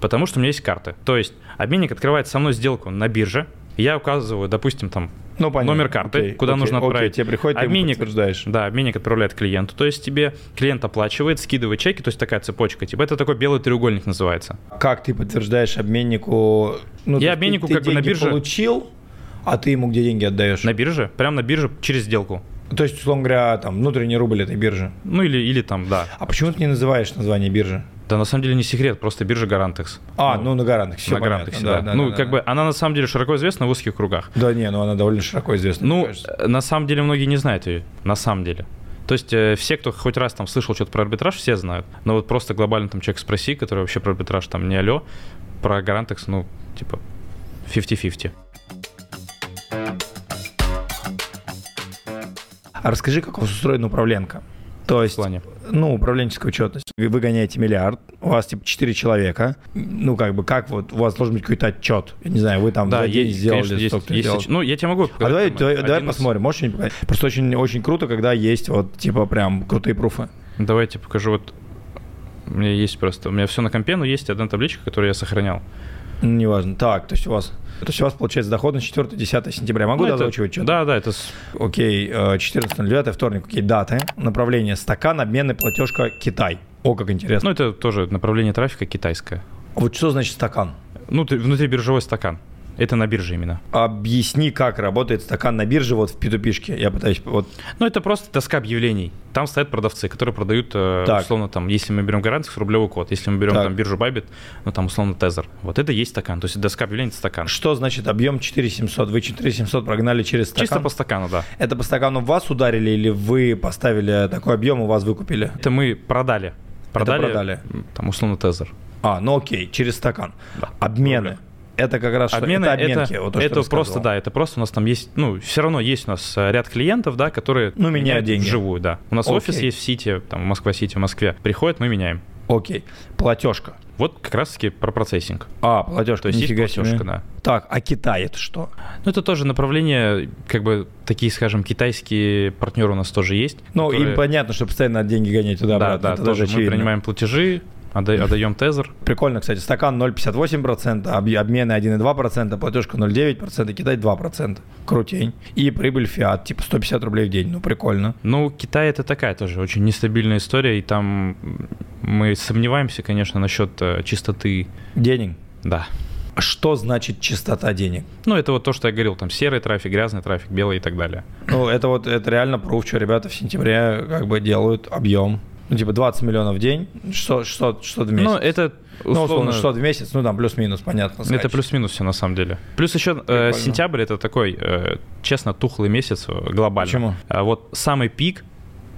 потому что у меня есть карты. То есть обменник открывает со мной сделку на бирже, я указываю, допустим, там ну, понятно. номер карты, окей, куда окей, нужно отправить. Окей, тебе приходит, обменник, ты подтверждаешь. Да, обменник отправляет клиенту. То есть тебе клиент оплачивает, скидывает чеки, то есть такая цепочка. Типа это такой белый треугольник называется. Как ты подтверждаешь обменнику? Ну, Я обменнику ты, как ты бы на бирже получил, а ты ему где деньги отдаешь? На бирже, прямо на бирже через сделку. То есть, условно говоря, там внутренний рубль этой биржи. Ну или, или там, да. А почему ты не называешь название биржи? Да, на самом деле не секрет, просто биржа Гарантекс. А, ну, ну на Гарантекс, все На Гарантексе, да. да. Ну, да, как да. бы она на самом деле широко известна в узких кругах. Да, не, ну она довольно широко известна. Ну, на самом деле многие не знают ее, на самом деле. То есть э, все, кто хоть раз там слышал что-то про арбитраж, все знают. Но вот просто глобально там человек спроси, который вообще про арбитраж там не алло, про Гарантекс, ну, типа 50-50. А расскажи, как у вас устроена управленка? То есть, плане? ну, управленческая учетность. Вы выгоняете миллиард, у вас типа 4 человека. Ну, как бы, как вот, у вас должен быть какой-то отчет. Я не знаю, вы там да, есть, сделали, конечно, есть, есть, Ну, я тебе могу показать. А давай, давай, давай посмотрим, можешь что-нибудь показать? Просто очень, очень круто, когда есть вот, типа, прям крутые пруфы. Давайте покажу вот у меня есть просто, у меня все на компе, но есть одна табличка, которую я сохранял. Неважно. Так, то есть у вас то есть у вас получается доходность 4-10 сентября. Могу ну, дозвучивать что-то? Да, да, это... Окей, 14.09, э, вторник, окей, даты. Направление стакан, обменная платежка Китай. О, как интересно. Ну, это тоже направление трафика китайское. Вот что значит стакан? Ну, ты, внутри биржевой стакан. Это на бирже именно. Объясни, как работает стакан на бирже вот в P2P. Я пытаюсь вот... Ну, это просто доска объявлений. Там стоят продавцы, которые продают, э, Так. условно, там, если мы берем гарантию, рублевый код. Если мы берем Так. там биржу Bybit, ну, там, условно, тезер. Вот это есть стакан. То есть доска объявлений – это стакан. Что значит объем 4700? Вы 4700 прогнали через стакан? Чисто по стакану, да. Это по стакану вас ударили или вы поставили такой объем, у вас выкупили? Это мы продали. Продали, продали. м, там, условно, тезер. А, ну окей, через стакан. Да. Обмены. Рубля. Это как раз что- Обмены это это, обменки. вот то, что это просто, да, это просто у нас там есть, ну, все равно есть у нас э, ряд клиентов, да, которые Ну, меняют деньги. вживую, да. У нас Окей. офис есть в Сити, там, в Москва-Сити, в Москве. Приходят, мы меняем. Окей. Платежка. Вот как раз-таки про процессинг. А, платежка. То есть есть платежка, да. Так, а Китай это что? Ну, это тоже направление, как бы, такие, скажем, китайские партнеры у нас тоже есть. Ну, которые- им понятно, что постоянно деньги гонять туда Да, да, это тоже мы очевидно. принимаем платежи, отда- отдаем тезер. Прикольно, кстати, стакан 0,58%, объ- обмены 1,2%, платежка 0,9%, Китай 2%. Крутень. И прибыль фиат, типа 150 рублей в день. Ну, прикольно. Ну, Китай это такая тоже очень нестабильная история, и там мы сомневаемся, конечно, насчет э, чистоты. Денег. Да. Что значит чистота денег? Ну, это вот то, что я говорил, там серый трафик, грязный трафик, белый и так далее. Ну, это вот, это реально пруф, что ребята в сентябре как бы делают объем. Ну, типа 20 миллионов в день, 600, 600, 600 в месяц. Ну, это Ну, условно, условно... 600 в месяц, ну, там плюс-минус, понятно. это скачет. плюс-минус все на самом деле. Плюс еще э, сентябрь это такой, э, честно, тухлый месяц э, глобально. Почему? А вот самый пик,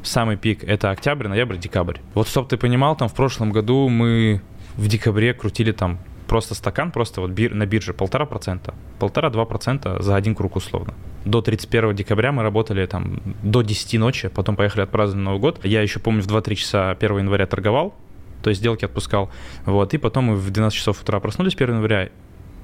самый пик это октябрь, ноябрь, декабрь. Вот чтобы ты понимал, там в прошлом году мы в декабре крутили там просто стакан, просто вот бир- на бирже полтора процента, полтора-два процента за один круг условно. До 31 декабря мы работали там до 10 ночи, потом поехали отпраздновать Новый год. Я еще помню в 2-3 часа 1 января торговал, то есть сделки отпускал. Вот, и потом мы в 12 часов утра проснулись 1 января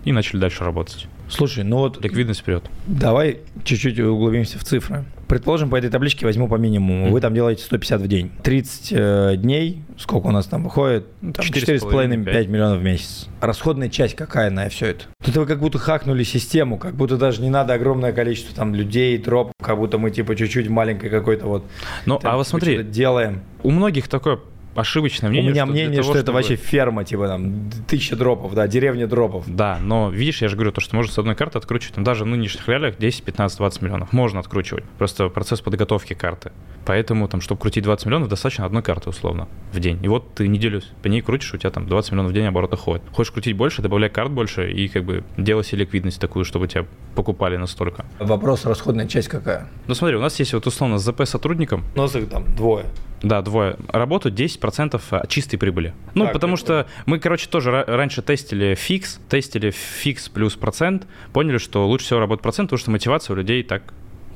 и начали дальше работать. Слушай, ну вот Ликвидность вперед. давай чуть-чуть углубимся в цифры. Предположим, по этой табличке возьму по минимуму. Вы там делаете 150 в день. 30 э, дней, сколько у нас там выходит? Ну, Там 4,5-5 4,5-5 миллионов в месяц. Расходная часть какая на все это? Тут вы как будто хакнули систему, как будто даже не надо огромное количество там людей, троп, как будто мы типа чуть-чуть маленькой какой-то вот Ну, там, а вот смотри, делаем. у многих такое ошибочное мнение. У меня что мнение, того, что это чтобы- вообще ферма, типа там тысяча дропов, да, деревня дропов. Да, но видишь, я же говорю, то, что можно с одной карты откручивать, там, даже в нынешних реалиях 10, 15, 20 миллионов можно откручивать. Просто процесс подготовки карты. Поэтому, там, чтобы крутить 20 миллионов, достаточно одной карты, условно, в день. И вот ты неделю по ней крутишь, у тебя там 20 миллионов в день оборота ходит. Хочешь крутить больше, добавляй карт больше и как бы делай себе ликвидность такую, чтобы тебя покупали настолько. Вопрос, расходная часть какая? Ну смотри, у нас есть вот условно с ЗП сотрудником, У нас их там двое. Да, двое. Работают 10% от чистой прибыли. Ну, Так, потому прикольно. что мы, короче, тоже ра- раньше тестили фикс, тестили фикс плюс процент, поняли, что лучше всего работает процент, потому что мотивация у людей так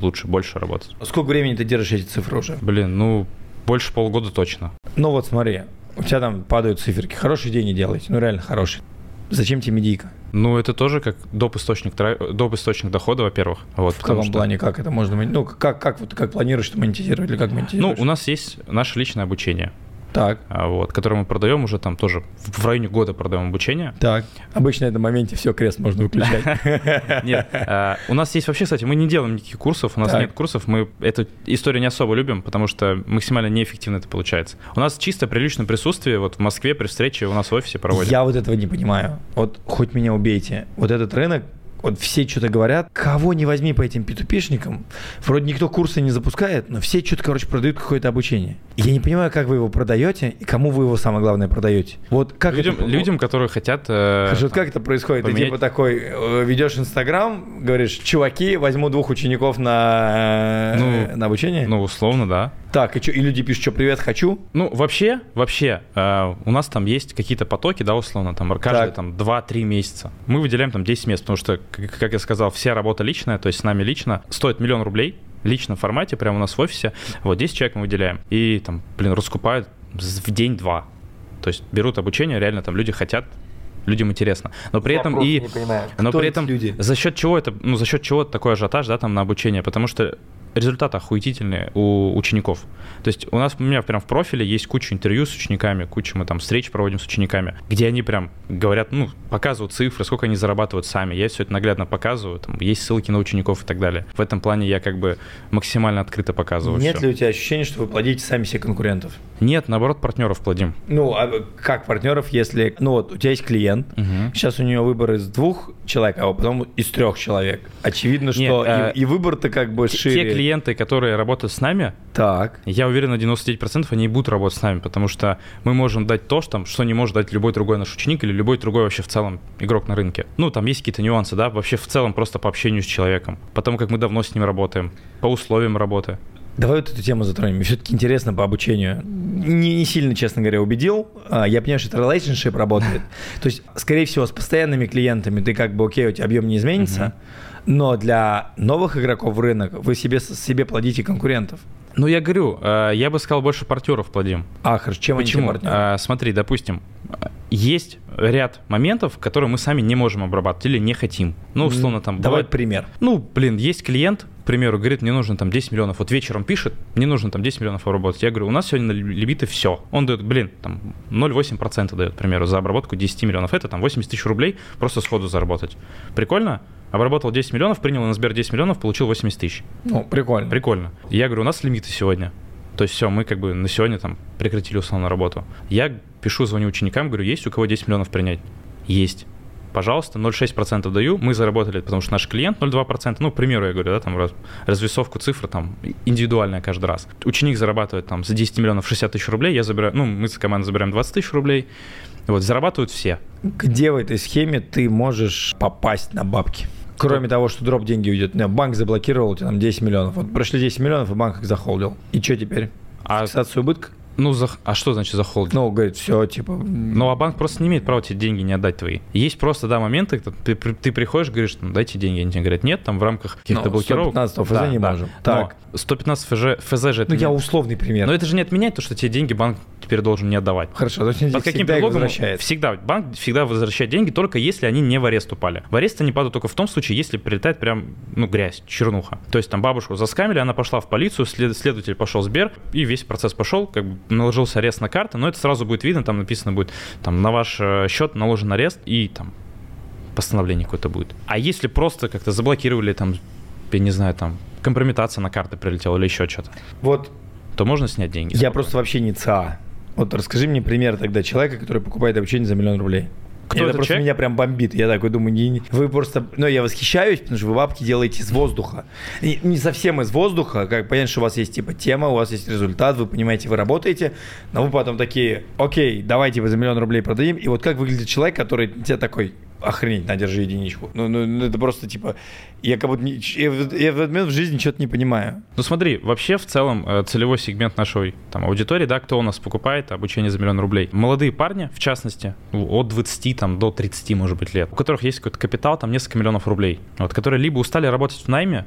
лучше, больше работать. Сколько времени ты держишь эти цифры уже? Блин, ну, больше полгода точно. Ну вот смотри, у тебя там падают циферки. Хорошие деньги делаете, ну реально хорошие. Зачем тебе медийка? Ну, это тоже как доп. источник, доп. источник дохода, во-первых. Вот, В каком что- плане, как это можно, ну как, как, вот, как планируешь ты монетизировать или как Ну, монетизируешь? у нас есть наше личное обучение, Так, а, вот, которое мы продаем уже там тоже в районе года продаем обучение. так. Обычно на этом моменте все, крест можно выключать. Нет, а, у нас есть вообще, кстати, мы не делаем никаких курсов, у нас нет курсов, мы эту историю не особо любим, потому что максимально неэффективно это получается. У нас чисто при личном присутствии, вот в Москве при встрече у нас в офисе проводят. Я вот этого не понимаю. Вот хоть меня убейте. Вот этот рынок, вот все что-то говорят, кого не возьми по этим p вроде никто курсы не запускает, но все что-то, короче, продают какое-то обучение. Я не понимаю, как вы его продаете и кому вы его, самое главное, продаете. Вот как людям, это... людям, которые хотят... э, вот как это происходит? Ты поменять- типа такой э, ведешь Инстаграм, говоришь, чуваки, возьму двух учеников на, э, Ну, на обучение. Ну, условно, да. Так, и, чё, и люди пишут, что привет, хочу. Ну, вообще, вообще, э, у нас там есть какие-то потоки, да, условно, там каждые Так. там 2-3 месяца. Мы выделяем там 10 мест, потому что, как, как я сказал, вся работа личная, то есть с нами лично, стоит миллион рублей, лично в формате, прямо у нас в офисе. Вот 10 человек мы выделяем. И там, блин, раскупают в день-два. То есть берут обучение, реально там люди хотят, людям интересно. Но при этом и... Но Кто при этом люди? за счет чего это, ну, за счет чего такой ажиотаж, да, там на обучение? Потому что результаты охуительные у учеников. То есть у нас, у меня прям в профиле есть куча интервью с учениками, куча мы там встреч проводим с учениками, где они прям говорят, ну, показывают цифры, сколько они зарабатывают сами. Я все это наглядно показываю, там есть ссылки на учеников и так далее. В этом плане я как бы максимально открыто показываю Нет всё. ли у тебя ощущения, что вы плодите сами себе конкурентов? Нет, наоборот, партнеров плодим. Ну, а как партнеров, если... Ну вот, у тебя есть клиент, Мгм. сейчас у него выбор из двух человек, а потом из трех человек. Очевидно, что Нет, и, и выбор-то как бы шире. Те клиенты, которые работают с нами, Так. я уверен на 99% они и будут работать с нами, потому что мы можем дать то, что, что не может дать любой другой наш ученик или любой другой вообще в целом игрок на рынке. Ну, там есть какие-то нюансы, да, вообще в целом просто по общению с человеком, потому как мы давно с ним работаем, по условиям работы. Давай вот эту тему затронем. Все-таки интересно по обучению. Не, не сильно, честно говоря, убедил. А, Я понимаю, что это relationship работает. То есть, скорее всего, с постоянными клиентами ты как бы, окей, у тебя объем не изменится, но для новых игроков в рынок вы себе, себе плодите конкурентов. Ну, я говорю, э, я бы сказал, больше партнеров плодим. А, хорошо, чем Почему? они партнеры? А, смотри, допустим, есть ряд моментов, которые мы сами не можем обрабатывать или не хотим. Ну, условно, там Давай бывает- пример. Ну, блин, есть клиент, к примеру, говорит, мне нужно там 10 миллионов. Вот вечером пишет, мне нужно там 10 миллионов обработать. Я говорю, у нас сегодня на лимиты все. Он дает, блин, там 0,8% дает, к примеру, за обработку 10 миллионов. Это там 80 тысяч рублей просто сходу заработать. Прикольно? Обработал 10 миллионов, принял на Сбер 10 миллионов, получил 80 тысяч. Ну, прикольно. Прикольно. Я говорю, у нас лимиты сегодня. То есть все, мы как бы на сегодня там прекратили условно работу. Я пишу, звоню ученикам, говорю, есть у кого 10 миллионов принять? Есть. Пожалуйста, 0,6% даю, мы заработали, потому что наш клиент 0,2%, ну, к примеру, я говорю, да, там раз- развесовку цифр там индивидуальная каждый раз. Ученик зарабатывает там за 10 миллионов 60 тысяч рублей, я забираю, ну, мы с командой забираем 20 тысяч рублей, вот, зарабатывают все. Где в этой схеме ты можешь попасть на бабки? Кроме того, что дроп деньги уйдет. Банк заблокировал у тебя там 10 миллионов. Вот прошли 10 миллионов, и банк их захолдил. И что теперь? А, Фиксацию убытка? Ну, за- а что значит за холдинг? Ну, говорит, все, типа... Ну, а банк просто не имеет права тебе деньги не отдать твои. Есть просто, да, моменты, когда ты, ты приходишь, говоришь, ну, дайте деньги, они тебе говорят, нет, там в рамках каких-то Ну, блокировок. 115 ФЗ не можем. Так. Но 115 ФЗ, ФЗ же это Ну, не- я условный пример. Но это же не отменяет то, что тебе деньги банк теперь должен не отдавать. Хорошо, то есть Под каким предлогом? возвращает. Всегда. Банк всегда возвращает деньги, только если они не в арест упали. В арест они падают только в том случае, если прилетает прям, ну, грязь, чернуха. То есть там бабушку заскамили, она пошла в полицию, след- следователь пошел в Сбер, и весь процесс пошел, как бы наложился арест на карты, но это сразу будет видно, там написано будет, там на ваш э, счет наложен арест, и там постановление какое-то будет. А если просто как-то заблокировали, там, я не знаю, там, компрометация на карты прилетела или еще что-то, Вот то можно снять деньги. я просто вообще не ЦА. Вот расскажи мне пример тогда человека, который покупает обучение за миллион рублей. Кто это просто человек? меня прям бомбит. Я такой думаю, не, не- вы просто... Ну, я восхищаюсь, потому что вы бабки делаете из воздуха. И не совсем из воздуха, как понятно, что у вас есть типа тема, у вас есть результат, вы понимаете, вы работаете, но вы потом такие, окей, давайте типа, за миллион рублей продадим. И вот как выглядит человек, который тебе такой, охренеть, на, держи единичку. Ну, ну, ну, это просто типа, я как будто, не- я, я в этот момент в жизни что-то не понимаю. Ну смотри, вообще в целом э, целевой сегмент нашей там, аудитории, да, кто у нас покупает обучение за миллион рублей. Молодые парни, в частности, ну, от 20 там, до 30, может быть, лет, у которых есть какой-то капитал, там несколько миллионов рублей, вот, которые либо устали работать в найме,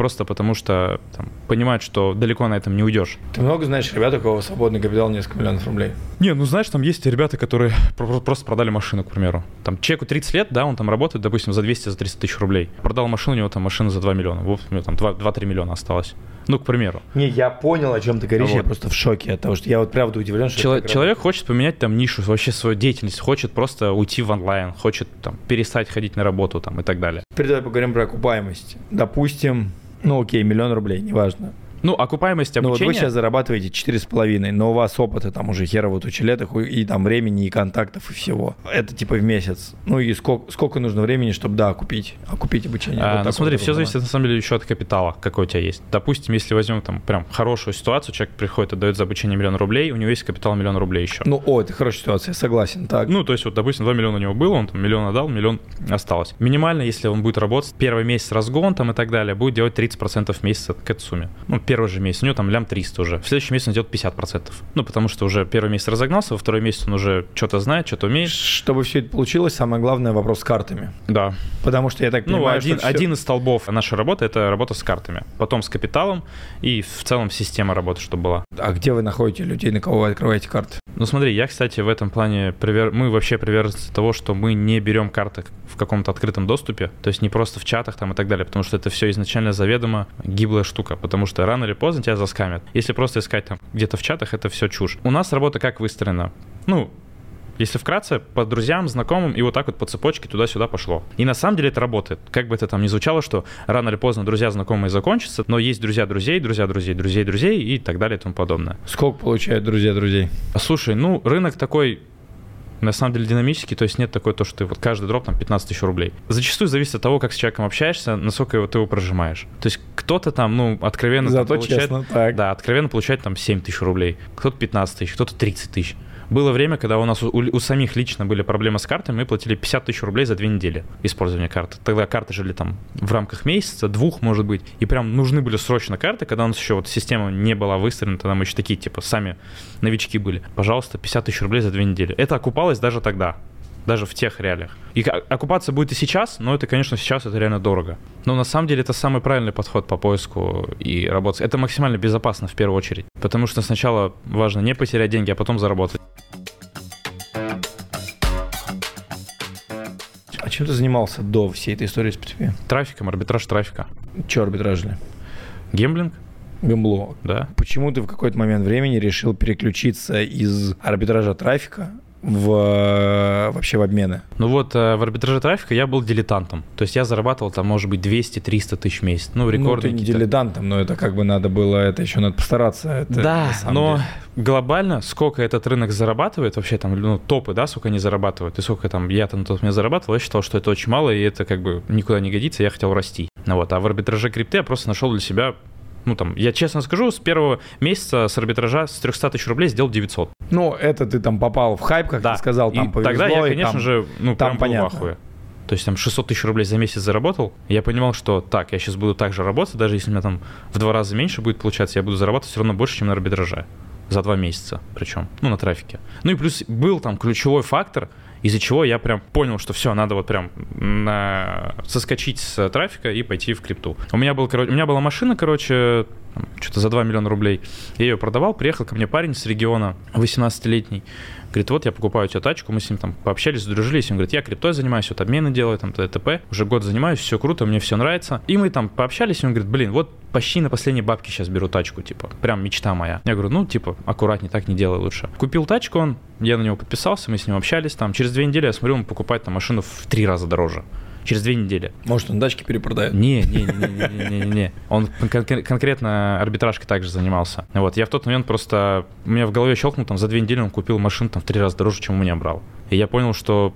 просто потому что там, понимают, что далеко на этом не уйдешь. Ты много знаешь ребят, у кого свободный капитал несколько миллионов рублей? Не, ну знаешь, там есть ребята, которые про- просто продали машину, к примеру. Там человеку 30 лет, да, он там работает, допустим, за 200, за 300 тысяч рублей. Продал машину, у него там машина за 2 миллиона. Вот у него там 2 2-3 миллиона осталось. Ну, к примеру. Не, я понял, о чем ты говоришь, я Вот. просто в шоке от того, что я вот правда удивлен, что Чело- человек хочет поменять там нишу, вообще свою деятельность, хочет просто уйти в онлайн, хочет там перестать ходить на работу там и так далее. Теперь давай поговорим про окупаемость. Допустим, ну окей, миллион рублей, неважно. Ну, окупаемость Ну вот обучения... вы сейчас зарабатываете 4,5, но у вас опыта там уже херово тучи лет, и там времени, и контактов, и всего. Это типа в месяц. Ну и сколько, сколько нужно времени, чтобы, да, купить, окупить обучение? А, Вот ну смотри, вот все зависит на самом деле еще от капитала, какой у тебя есть. Допустим, если возьмем там прям хорошую ситуацию, человек приходит, отдает за обучение миллион рублей, у него есть капитал миллион рублей еще. Ну, о, это хорошая ситуация, согласен. Так, Ну, то есть, вот, допустим, 2 миллиона у него было, он там миллион отдал, миллион осталось. Минимально, если он будет работать, первый месяц разгон там и так далее, будет делать 30% в месяц к этой сумме. Ну, первый же месяц, у него там лям 300 уже. В следующем месяце он делает 50%. Ну, потому что уже первый месяц разогнался, во второй месяц он уже что-то знает, что-то умеет. Чтобы все это получилось, самое главное вопрос с картами. Да. Потому что я так Ну, понимаю, один, что всё- один из столбов нашей работы — это работа с картами. Потом с капиталом и в целом система работы, чтобы была. А где вы находите людей, на кого вы открываете карты? Ну смотри, я, кстати, в этом плане привер... мы вообще приверженцы того, что мы не берем карты в каком-то открытом доступе, то есть не просто в чатах там и так далее, потому что это все изначально заведомо гиблая штука, потому что рано или поздно тебя заскамят. Если просто искать там где-то в чатах, это все чушь. У нас работа как выстроена? Ну, если вкратце, по друзьям, знакомым, и вот так вот по цепочке туда-сюда пошло. И на самом деле это работает. Как бы это там ни звучало, что рано или поздно друзья, знакомые закончатся, но есть друзья друзей, друзья друзей, друзей друзей и так далее и тому подобное. Сколько получают друзья друзей? Слушай, ну, рынок такой, на самом деле, динамический, то есть нет такой, то, что ты вот каждый дроп там 15 тысяч рублей. Зачастую зависит от того, как с человеком общаешься, насколько его, ты его прожимаешь. То есть кто-то там, ну, откровенно Зато получает... честно, так. Да, откровенно получает там 7 тысяч рублей, кто-то 15 тысяч, кто-то 30 тысяч. Было время, когда у нас у, у самих лично были проблемы с картами, мы платили 50 тысяч рублей за две недели использования карты. Тогда карты жили там в рамках месяца, двух, может быть, и прям нужны были срочно карты, когда у нас еще вот система не была выстроена, тогда мы еще такие, типа, сами новички были. Пожалуйста, 50 тысяч рублей за две недели. Это окупалось даже тогда, даже в тех реалиях. И окупаться будет и сейчас, но это, конечно, сейчас это реально дорого. Но на самом деле это самый правильный подход по поиску и работе. Это максимально безопасно в первую очередь, потому что сначала важно не потерять деньги, а потом заработать. А чем ты занимался до всей этой истории с P2P? Трафиком, арбитраж трафика. Че арбитражили? Гемблинг, Гамбло. да. Почему ты в какой-то момент времени решил переключиться из арбитража трафика в э, вообще в обмены? Ну вот э, в арбитраже трафика я был дилетантом. То есть я зарабатывал там, может быть, 200-300 тысяч в месяц. Ну, Ну, рекордные ты не дилетантом, но это как бы надо было, это еще надо постараться. Это, да, но деле. глобально, сколько этот рынок зарабатывает, вообще там, ну, топы, да, сколько они зарабатывают, и сколько там я там тот момент зарабатывал, я считал, что это очень мало, и это как бы никуда не годится, я хотел расти. Ну вот, а в арбитраже крипты я просто нашел для себя ну, там, я честно скажу, с первого месяца с арбитража с 300 тысяч рублей сделал 900. Ну, это ты там попал в хайп, как да. ты сказал, И там повезло. тогда я, и конечно там- же, ну, там прям был понятно. в ахуе. То есть там 600 тысяч рублей за месяц заработал. Я понимал, что так, я сейчас буду так же работать, даже если у меня там в два раза меньше будет получаться, я буду зарабатывать все равно больше, чем на арбитраже. За два месяца причем, ну, на трафике. Ну и плюс был там ключевой фактор, из-за чего я прям понял, что все, надо вот прям на... соскочить с трафика и пойти в крипту. У меня, был, короче, у меня была машина, короче, что-то за 2 миллиона рублей. Я ее продавал, приехал ко мне парень с региона, 18-летний. Говорит, вот я покупаю у тебя тачку, мы с ним там пообщались, сдружились. Он говорит, я криптой занимаюсь, вот обмены делаю, там, т.т.п. Уже год занимаюсь, все круто, мне все нравится. И мы там пообщались, и он говорит, блин, вот почти на последние бабки сейчас беру тачку, типа, прям мечта моя. Я говорю, ну, типа, аккуратнее, так не делай лучше. Купил тачку он, я на него подписался, мы с ним общались, там, через две недели я смотрю, он покупает там машину в три раза дороже. Через две недели. Может, он дачки перепродает? Не, не, не, не, не, не. Он кон- конкретно арбитражкой также занимался. Вот, я в тот момент просто, у меня в голове щелкнул, там, за две недели он купил машину там в три раза дороже, чем у меня брал. И я понял, что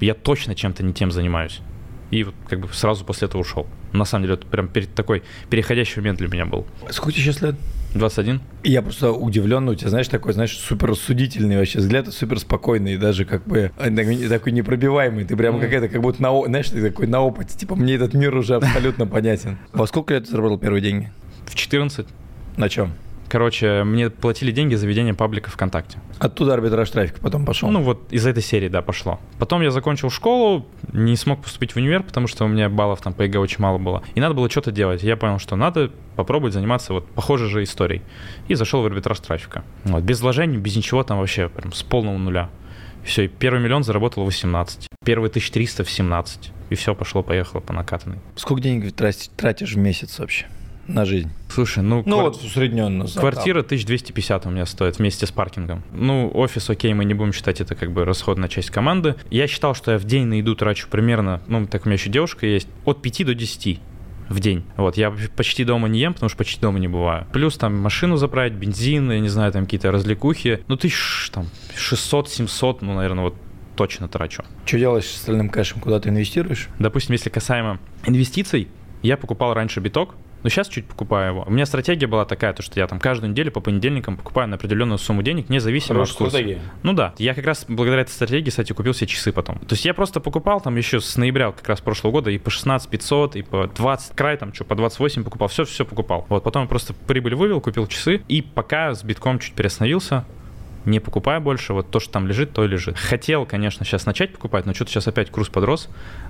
я точно чем-то не тем занимаюсь. И вот как бы сразу после этого ушел. На самом деле, это прям перед такой переходящий момент для меня был. Сколько тебе сейчас лет? 21? И Я просто удивлен, у тебя, знаешь, такой, знаешь, супер рассудительный вообще взгляд, супер спокойный, даже как бы э, такой, непробиваемый. Ты прям как это, как будто на, о- знаешь, ты такой на опыте. Типа, мне этот мир уже абсолютно понятен. Во сколько лет ты заработал первые деньги? В 14. На чем? Короче, мне платили деньги за ведение паблика ВКонтакте. Оттуда арбитраж трафика потом пошел. Ну вот из этой серии, да, пошло. Потом я закончил школу, не смог поступить в универ, потому что у меня баллов там по ЕГЭ очень мало было. И надо было что-то делать. Я понял, что надо попробовать заниматься вот похожей же историей. И зашел в арбитраж трафика. Вот, без вложений, без ничего там вообще, прям с полного нуля. Все, и первый миллион заработал в 18. Первый 1300 в 17. И все, пошло-поехало по накатанной. Сколько денег тратишь в месяц вообще на жизнь? Слушай, ну... Ну квар- вот усредненно. Квартира 1250 у меня стоит вместе с паркингом. Ну, офис, окей, мы не будем считать это как бы расходная часть команды. Я считал, что я в день на еду трачу примерно, ну, так у меня еще девушка есть, от 5 до 10 в день. Вот, я почти дома не ем, потому что почти дома не бываю. Плюс там машину заправить, бензин, я не знаю, там какие-то развлекухи. Ну, тысяч там 600-700, ну, наверное, вот точно трачу. Что делаешь с остальным кэшем? Куда ты инвестируешь? Допустим, если касаемо инвестиций, я покупал раньше биток, Но сейчас чуть покупаю его. У меня стратегия была такая, то, что я там каждую неделю по понедельникам покупаю на определенную сумму денег, независимо Хорошая от курса. стратегия. Ну да, я как раз благодаря этой стратегии, кстати, купил себе часы потом. То есть я просто покупал там еще с ноября как раз прошлого года и по 16 500, и по 20 край там, что, по 28 покупал, все, все покупал. Вот потом я просто прибыль вывел, купил часы, и пока с битком чуть переостановился, не покупаю больше, вот то, что там лежит, то и лежит. Хотел, конечно, сейчас начать покупать, но что-то сейчас опять курс подрос,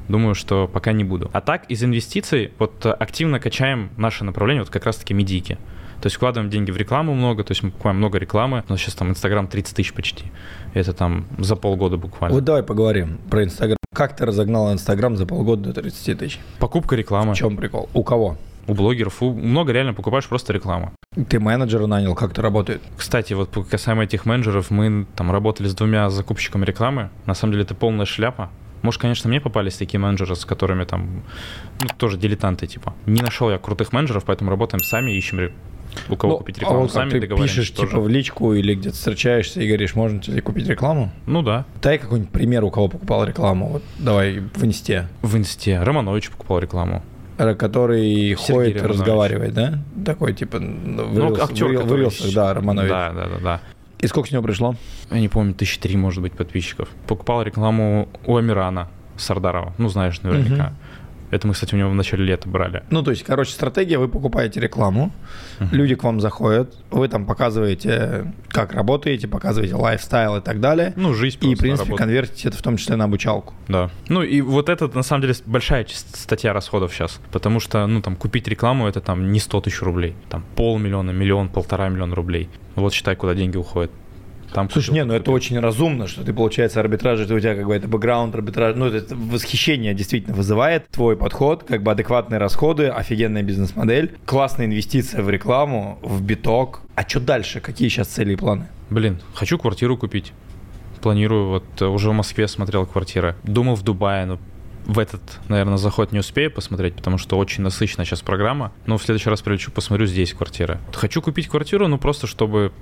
думаю, что пока не буду. А так, из инвестиций вот э, активно качаем наше направление, вот как раз-таки медийки. То есть вкладываем деньги в рекламу много, то есть мы покупаем много рекламы. У нас сейчас там Инстаграм 30 тысяч почти. Это там за полгода буквально. Вот давай поговорим про Инстаграм. Как ты разогнал Инстаграм за полгода до 30 тысяч? Покупка рекламы. В чем прикол? У кого? У блогеров. У много реально покупаешь просто рекламу. Ты менеджера нанял, как это работает? Кстати, вот касаемо этих менеджеров, мы там работали с двумя закупщиками рекламы. На самом деле это полная шляпа. Может, конечно, мне попались такие менеджеры, с которыми там, ну, тоже дилетанты, типа. Не нашел я крутых менеджеров, поэтому работаем сами, ищем у кого Ну, купить а рекламу, вот как сами ты пишешь тоже. типа в личку или где-то встречаешься и говоришь, можно тебе купить рекламу? Ну да. Дай какой-нибудь пример, у кого покупал рекламу. Вот давай в инсте. В инсте Романович покупал рекламу. Э, Который Сергей ходит, Романович. разговаривает, да? Такой типа ну, в Ну, актер, в рил- в который щ- да, Романович. Да, да, да, да. И сколько с него пришло? Я не помню, тысячи три, может быть, подписчиков. Покупал рекламу у Амирана Сардарова. Ну, знаешь наверняка. Мгм. Это мы, кстати, у него в начале лета брали. Ну, то есть, короче, стратегия, вы покупаете рекламу, Мгм. люди к вам заходят, вы там показываете, как работаете, показываете лайфстайл и так далее. Ну, жизнь И, в принципе, конвертите это в том числе на обучалку. Да. Ну и вот это, на самом деле, большая статья расходов сейчас. Потому что, ну, там, купить рекламу, это там не 100 тысяч рублей. Там полмиллиона, миллион, полтора миллиона рублей. Вот считай, куда деньги уходят. Там Слушай, не, ну это очень разумно, что ты, получается, арбитраж, это у тебя как бы это бэкграунд арбитраж, ну это восхищение действительно вызывает. Твой подход, как бы адекватные расходы, офигенная бизнес-модель, классная инвестиция в рекламу, в биток. А что дальше? Какие сейчас цели и планы? Блин, хочу квартиру купить. Планирую, вот э, уже в Москве смотрел квартиры. Думал в Дубае, но в этот, наверное, заход не успею посмотреть, потому что очень насыщенная сейчас программа. Но в следующий раз прилечу, посмотрю здесь квартиры. Хочу купить квартиру, ну просто чтобы...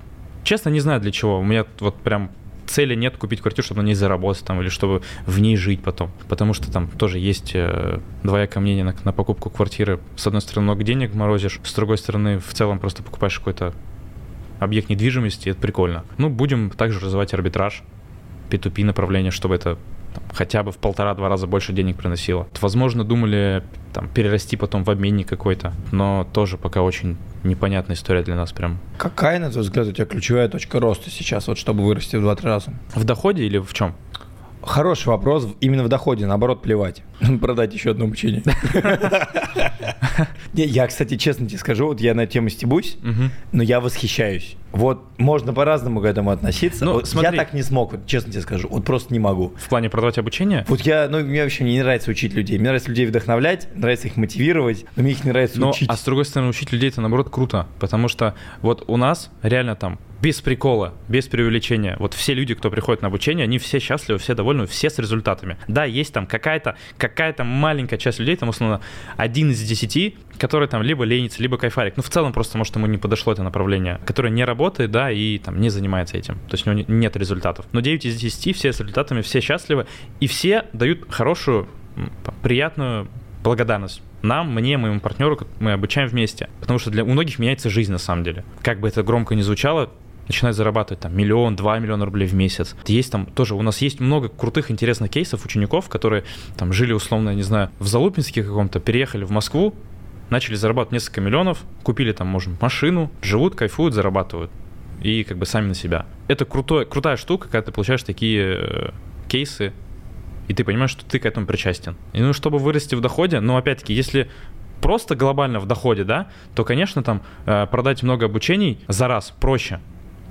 Честно, не знаю для чего. У меня вот прям цели нет купить квартиру, чтобы на ней заработать там, или чтобы в ней жить потом. Потому что там тоже есть э, двоякое мнение на, на покупку квартиры. С одной стороны, много денег морозишь, с другой стороны, в целом просто покупаешь какой-то объект недвижимости, это прикольно. Ну, будем также развивать арбитраж, P2P направление, чтобы это там, хотя бы в полтора-два раза больше денег приносило. Возможно, думали там перерасти потом в обменник какой-то, но тоже пока очень непонятная история для нас прям. Какая, на твой взгляд, у тебя ключевая точка роста сейчас, вот чтобы вырасти в 2-3 раза? В доходе или в чем? Хороший вопрос. Именно в доходе, наоборот, плевать. Продать еще одно обучение. Я, кстати, честно тебе скажу, вот я на тему стебусь, но я восхищаюсь. Вот можно по-разному к этому относиться. Ну, Вот я смотри. так не смог, вот честно тебе скажу. Вот просто не могу. В плане продавать обучение? Вот я, ну, мне вообще не нравится учить людей. Мне нравится людей вдохновлять, нравится их мотивировать, но мне их не нравится Но, учить. а с другой стороны, учить людей это наоборот круто, потому что вот у нас реально там без прикола, без преувеличения, вот все люди, кто приходит на обучение, они все счастливы, все довольны, все с результатами. Да, есть там какая-то какая-то маленькая часть людей, там условно один из десяти, который там либо ленится, либо кайфарик. Ну, в целом просто, может, ему не подошло это направление, которое не работает, да, и там не занимается этим. То есть у него не- нет результатов. Но 9 из 10 все с результатами, все счастливы, и все дают хорошую, приятную благодарность нам, мне, моему партнеру, мы обучаем вместе. Потому что для у многих меняется жизнь на самом деле. Как бы это громко не звучало, начинает зарабатывать там миллион, два миллиона рублей в месяц. Есть там тоже, у нас есть много крутых, интересных кейсов учеников, которые там жили условно, не знаю, в Залупинске каком-то, переехали в Москву, начали зарабатывать несколько миллионов, купили там, может, машину, живут, кайфуют, зарабатывают. И как бы сами на себя. Это крутой, крутая штука, когда ты получаешь такие э, кейсы, и ты понимаешь, что ты к этому причастен. И ну, чтобы вырасти в доходе, но опять-таки, если просто глобально в доходе, да, то, конечно, там э, продать много обучений за раз проще.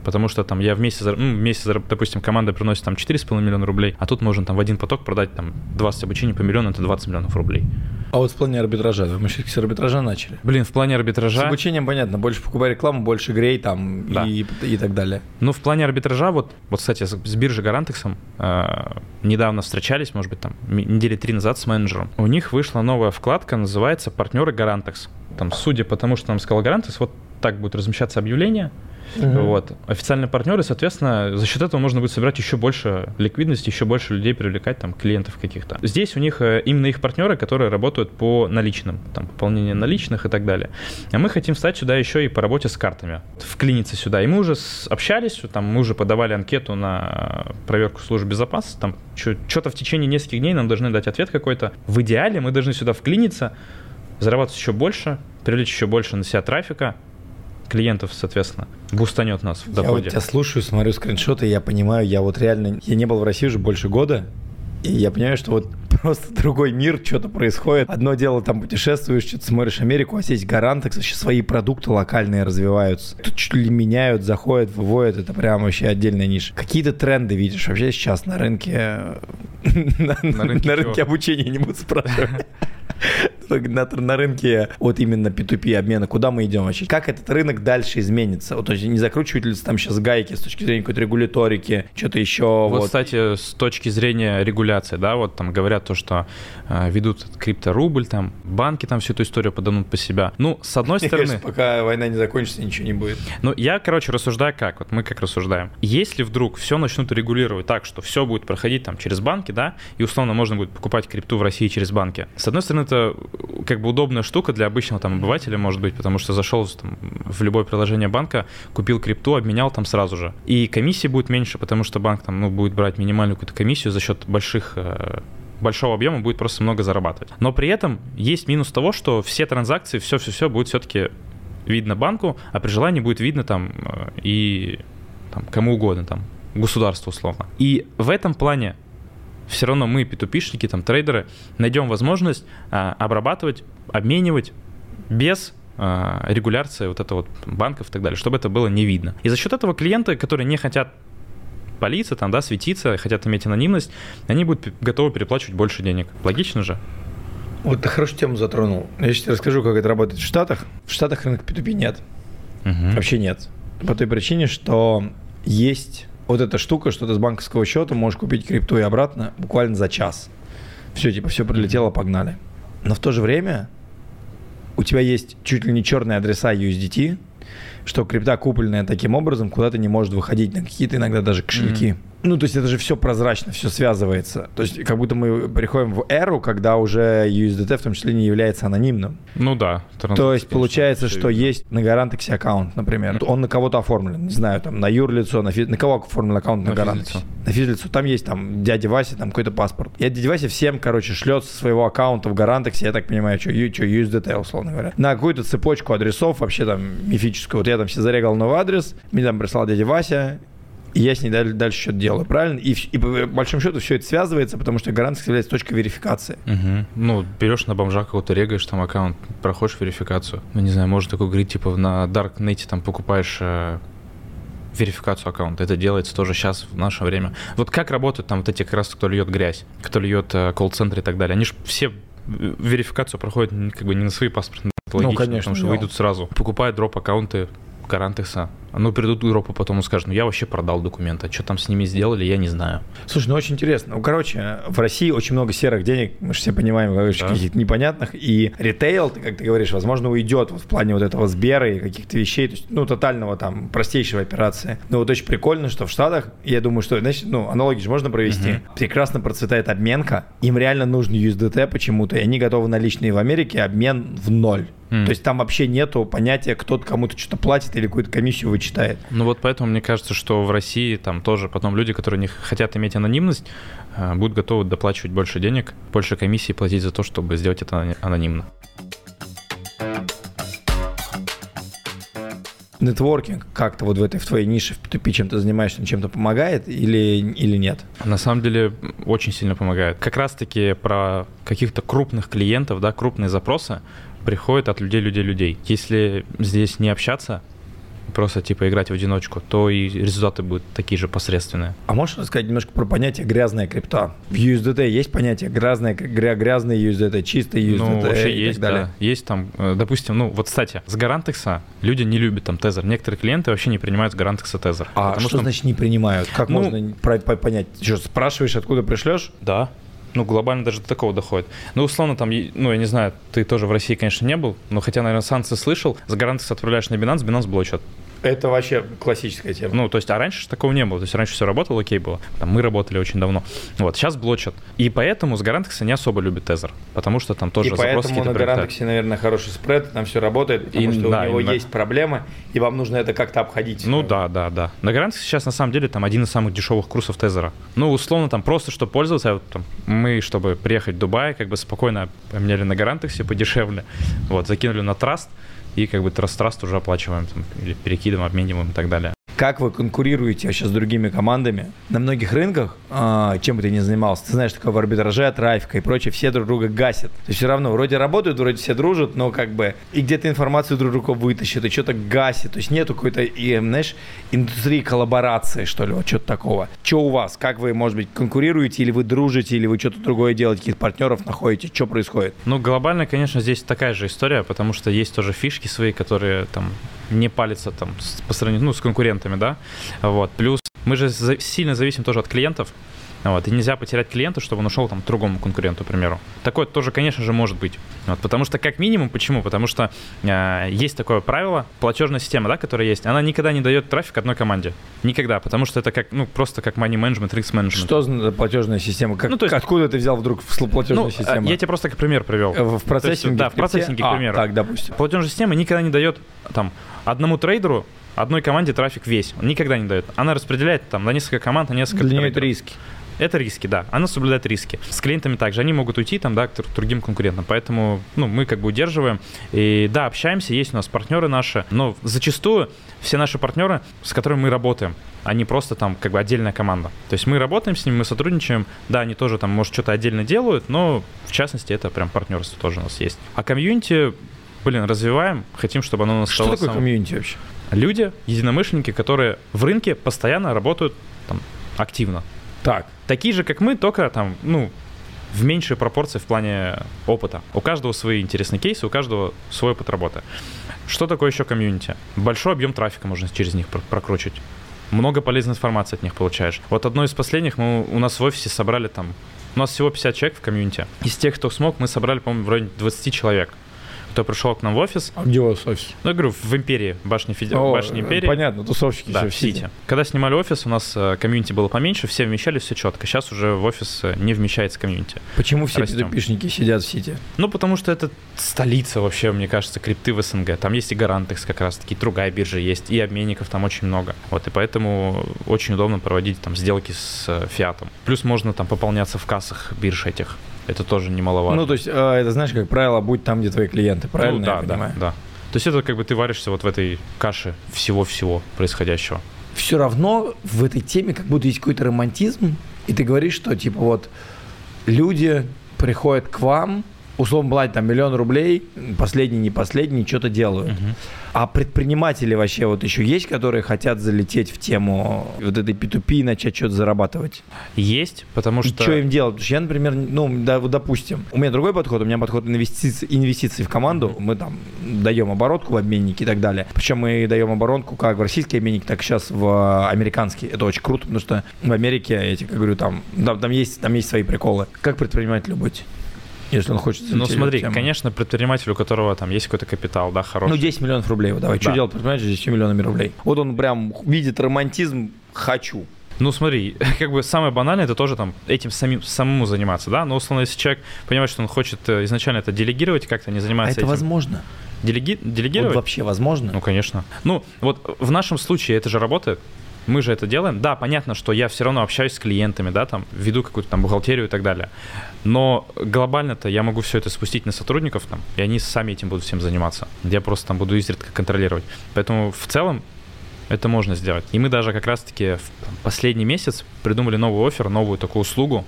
Потому что там я в месяц, зар- ну, в месяц, зар- допустим, команда приносит там 4,5 миллиона рублей, а тут можно там в один поток продать там 20 обучений по миллиону, это 20 миллионов рублей. А вот в плане арбитража, мы все-таки с арбитража начали. Блин, в плане С арбитража... обучением понятно, больше покупай рекламу, больше грей там Да. и, и так далее. Ну, в плане арбитража, вот, вот кстати, с, с биржей Гарантексом э, недавно встречались, может быть, там, недели три назад с менеджером. У них вышла новая вкладка, называется «Партнеры Гарантекс». Там, судя по тому, что нам сказал Гарантекс, вот так будет размещаться объявление, Угу. Вот. Официальные партнеры, соответственно, за счет этого можно будет собирать еще больше ликвидности, еще больше людей привлекать, там, клиентов каких-то. Здесь у них э, именно их партнеры, которые работают по наличным, там, пополнение наличных и так далее. А мы хотим встать сюда еще и по работе с картами, вклиниться сюда. И мы уже общались, там, мы уже подавали анкету на проверку службы безопасности, там, что-то в течение нескольких дней нам должны дать ответ какой-то. В идеале мы должны сюда вклиниться, зарабатывать еще больше, привлечь еще больше на себя трафика, клиентов, соответственно, бустанет нас в доходе. Я вот тебя слушаю, смотрю скриншоты, я понимаю, я вот реально, я не был в России уже больше года, и я понимаю, что вот просто другой мир, что-то происходит. Одно дело, там путешествуешь, что-то смотришь Америку, а здесь гаранты, вообще свои продукты локальные развиваются. Тут чуть ли меняют, заходят, выводят, это прям вообще отдельная ниша. Какие-то тренды видишь вообще сейчас на рынке, на рынке обучения, не буду спрашивать. на, на рынке вот именно P2P обмена, куда мы идем вообще? Как этот рынок дальше изменится? Вот, то есть не закручивают ли там сейчас гайки с точки зрения какой-то регуляторики, что-то еще? Вот, вот, кстати, с точки зрения регуляции, да, вот там говорят то, что э, ведут крипторубль, там банки там всю эту историю подадут по себя. Ну, с одной Мне стороны... Кажется, пока война не закончится, ничего не будет. Ну, я, короче, рассуждаю как, вот мы как рассуждаем. Если вдруг все начнут регулировать так, что все будет проходить там через банки, да, и условно можно будет покупать крипту в России через банки. С одной стороны, это как бы удобная штука для обычного там обывателя, может быть, потому что зашел там, в любое приложение банка, купил крипту, обменял там сразу же. И комиссии будет меньше, потому что банк там ну, будет брать минимальную какую-то комиссию за счет больших э, большого объема будет просто много зарабатывать. Но при этом есть минус того, что все транзакции, все-все-все будет все-таки видно банку, а при желании будет видно там э, и там, кому угодно, там, государству условно. И в этом плане все равно мы, p там, трейдеры, найдем возможность а, обрабатывать, обменивать без а, регуляции вот этого вот банков и так далее, чтобы это было не видно. И за счет этого клиенты, которые не хотят палиться, там, да, светиться, хотят иметь анонимность, они будут готовы переплачивать больше денег. Логично же? Вот ты хорошую тему затронул. Я сейчас расскажу, как это работает в Штатах. В Штатах рынка P2P нет. Угу. Вообще нет. По той причине, что есть вот эта штука, что ты с банковского счета можешь купить крипту и обратно буквально за час. Все, типа, все прилетело, погнали. Но в то же время у тебя есть чуть ли не черные адреса USDT, что крипта купленная таким образом куда-то не может выходить на какие-то иногда даже кошельки. Mm-hmm. Ну, то есть это же все прозрачно, все связывается. То есть как будто мы приходим в эру, когда уже USDT в том числе не является анонимным. Ну да. То есть получается, что есть на Гарантексе аккаунт, например. Он на кого-то оформлен, не знаю, там на юрлицо, на, фи... на кого оформлен аккаунт на, на Гарантексе? На физлицо. Там есть там дядя Вася, там какой-то паспорт. И дядя Вася всем, короче, шлет со своего аккаунта в Гарантексе, я так понимаю, что, что USDT, условно говоря, на какую-то цепочку адресов, вообще там мифическую. Вот я там все зарегал новый адрес, мне там прислал дядя Вася, и я с ней дальше, дальше что-то делаю, правильно? И, и по большому счету все это связывается, потому что гарантия является точкой верификации. Угу. Ну, берешь на бомжа какого-то, регаешь там аккаунт, проходишь верификацию. Ну, не знаю, может такой говорить, типа на Darknet там покупаешь э, верификацию аккаунта. Это делается тоже сейчас, в наше время. Вот как работают там вот эти как раз, кто льет грязь, кто льет э, колл-центры и так далее. Они же все верификацию проходят как бы не на свои паспортные ну, конечно, потому что да. выйдут сразу. Покупают дроп аккаунты Гарантекса. Ну, придут в Европу, потом скажут, ну, я вообще продал документы. А что там с ними сделали, я не знаю. Слушай, ну, очень интересно. Ну, короче, в России очень много серых денег, мы же все понимаем, да. каких-то непонятных. И ритейл, ты, как ты говоришь, возможно, уйдет вот в плане вот этого Сбера и каких-то вещей, то есть, ну, тотального там, простейшего операции. Но вот очень прикольно, что в Штатах, я думаю, что, значит, ну, аналогии же можно провести. Угу. Прекрасно процветает обменка. Им реально нужен USDT почему-то, и они готовы наличные в Америке, обмен в ноль. Mm. То есть там вообще нету понятия, кто-то кому-то что-то платит или какую-то комиссию вычитает. Ну вот поэтому мне кажется, что в России там тоже потом люди, которые не хотят иметь анонимность, э, будут готовы доплачивать больше денег, больше комиссии платить за то, чтобы сделать это анонимно. нетворкинг как-то вот в этой в твоей нише в P2P чем то занимаешься, чем-то помогает или, или нет? На самом деле очень сильно помогает. Как раз-таки про каких-то крупных клиентов, да, крупные запросы приходят от людей, людей, людей. Если здесь не общаться, просто типа играть в одиночку, то и результаты будут такие же посредственные. А можешь рассказать немножко про понятие грязная крипта? В USDT есть понятие грязная, гря, грязный USDT, чистый USDT ну, вообще и есть, так далее? Да. Есть там, э, допустим, ну вот, кстати, с Гарантекса люди не любят там тезер. Некоторые клиенты вообще не принимают с Гарантекса тезер. А что, что значит не принимают? Как ну, можно понять? Что, спрашиваешь, откуда пришлешь? Да ну, глобально даже до такого доходит. Ну, условно, там, ну, я не знаю, ты тоже в России, конечно, не был, но хотя, наверное, санкции слышал, за гарантию отправляешь на Binance, Binance блочат. Это вообще классическая тема. Ну, то есть, а раньше же такого не было. То есть, раньше все работало, окей было. Там мы работали очень давно. Вот, сейчас блочат. И поэтому с Гарантекса не особо любит Тезер, потому что там тоже и поэтому на Гарантексе, наверное, хороший спред, там все работает, потому и, что да, у него именно. есть проблемы, и вам нужно это как-то обходить. Ну да, да, да. На Гарантексе сейчас на самом деле там один из самых дешевых курсов Тезера. Ну, условно, там просто, чтобы пользоваться, там, мы, чтобы приехать в Дубай, как бы спокойно поменяли на Гарантексе подешевле, вот, закинули на Траст, и как бы траст-траст уже оплачиваем там, или перекидываем, обмениваем и так далее. Как вы конкурируете сейчас с другими командами? На многих рынках, э, чем бы ты ни занимался, ты знаешь, такое в арбитраже, трафика и прочее, все друг друга гасят. То есть все равно вроде работают, вроде все дружат, но как бы и где-то информацию друг друга вытащит, и что-то гасит. То есть нету какой-то, и, знаешь, индустрии коллаборации, что ли, вот что-то такого. Что у вас? Как вы, может быть, конкурируете, или вы дружите, или вы что-то другое делаете, каких-то партнеров находите? Что происходит? Ну, глобально, конечно, здесь такая же история, потому что есть тоже фишки свои, которые там не палится там по сравнению ну, с конкурентами, да. Вот. Плюс мы же сильно зависим тоже от клиентов. Вот, и нельзя потерять клиента, чтобы он ушел там к другому конкуренту, к примеру. Такое тоже, конечно же, может быть. Вот, потому что, как минимум, почему? Потому что э, есть такое правило, платежная система, да, которая есть, она никогда не дает трафик одной команде. Никогда, потому что это как, ну, просто как money management, risk management. Что за платежная система? Как, ну, то есть, откуда ты взял вдруг платежную ну, систему? Я тебе просто как пример привел. В процессинге? Есть, да, в процессинге, к а, примеру. так, допустим. Платежная система никогда не дает там одному трейдеру одной команде трафик весь. Он никогда не дает. Она распределяет там на несколько команд, на несколько Для нее это риски. Это риски, да. Она соблюдает риски. С клиентами также. Они могут уйти там, да, к другим конкурентам. Поэтому, ну, мы как бы удерживаем. И да, общаемся, есть у нас партнеры наши, но зачастую все наши партнеры, с которыми мы работаем, они просто там как бы отдельная команда. То есть мы работаем с ними, мы сотрудничаем. Да, они тоже там, может, что-то отдельно делают, но в частности это прям партнерство тоже у нас есть. А комьюнити, блин, развиваем, хотим, чтобы оно у нас Что такое самым... комьюнити вообще? Люди, единомышленники, которые в рынке постоянно работают там активно. Так. Такие же, как мы, только там, ну, в меньшей пропорции в плане опыта. У каждого свои интересные кейсы, у каждого свой опыт работы. Что такое еще комьюнити? Большой объем трафика можно через них прокручивать. Много полезной информации от них получаешь. Вот одно из последних мы у нас в офисе собрали там у нас всего 50 человек в комьюнити. Из тех, кто смог, мы собрали, по-моему, в районе 20 человек кто пришел к нам в офис. А где у вас офис? Ну, я говорю, в Империи, башне, Феди... О, башне Империи. Понятно, тусовщики да, в Сити. Когда снимали офис, у нас э, комьюнити было поменьше, все вмещались, все четко. Сейчас уже в офис э, не вмещается комьюнити. Почему все p2p-шники сидят в Сити? Ну, потому что это столица вообще, мне кажется, крипты в СНГ. Там есть и Гарантекс как раз таки, другая биржа есть, и обменников там очень много. Вот, и поэтому очень удобно проводить там сделки с э, фиатом. Плюс можно там пополняться в кассах бирж этих. Это тоже немаловажно. Ну, то есть, а, это знаешь, как правило, будь там, где твои клиенты, правильно ну, да, я понимаю? Да, да. То есть это как бы ты варишься вот в этой каше всего-всего происходящего. Все равно в этой теме как будто есть какой-то романтизм, и ты говоришь, что типа вот люди приходят к вам, условно платят там миллион рублей, последний, не последний, что-то делают. Угу. А предприниматели вообще вот еще есть, которые хотят залететь в тему вот этой P2P и начать что-то зарабатывать? Есть, потому что... И что им делать? Потому что я, например, ну, да, допустим, у меня другой подход, у меня подход инвестиций, инвестиций в команду, мы там даем оборотку в обменнике и так далее. Причем мы даем оборотку как в российский обменник, так и сейчас в американский. Это очень круто, потому что в Америке, эти, как говорю, там, там, там, есть, там есть свои приколы. Как предпринимателю быть? Если он хочет Ну смотри, конечно, предприниматель, у которого там есть какой-то капитал, да, хороший. Ну 10 миллионов рублей, вот давай, да. что делать предприниматель с 10 миллионами рублей? Вот он прям видит романтизм «хочу». Ну смотри, как бы самое банальное, это тоже там этим самим, самому заниматься, да, но условно, если человек понимает, что он хочет э, изначально это делегировать как-то, не заниматься а это этим. возможно? Делеги... Делегировать? Вот вообще возможно? Ну, конечно. Ну, вот в нашем случае это же работает мы же это делаем. Да, понятно, что я все равно общаюсь с клиентами, да, там, веду какую-то там бухгалтерию и так далее. Но глобально-то я могу все это спустить на сотрудников там, и они сами этим будут всем заниматься. Я просто там буду изредка контролировать. Поэтому в целом это можно сделать. И мы даже как раз-таки в последний месяц придумали новый офер, новую такую услугу,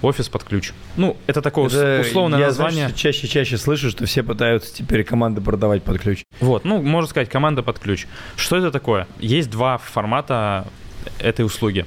офис под ключ. Ну, это такое это, условное я, название. Я чаще-чаще слышу, что все пытаются теперь команды продавать под ключ. Вот, ну, можно сказать, команда под ключ. Что это такое? Есть два формата этой услуги.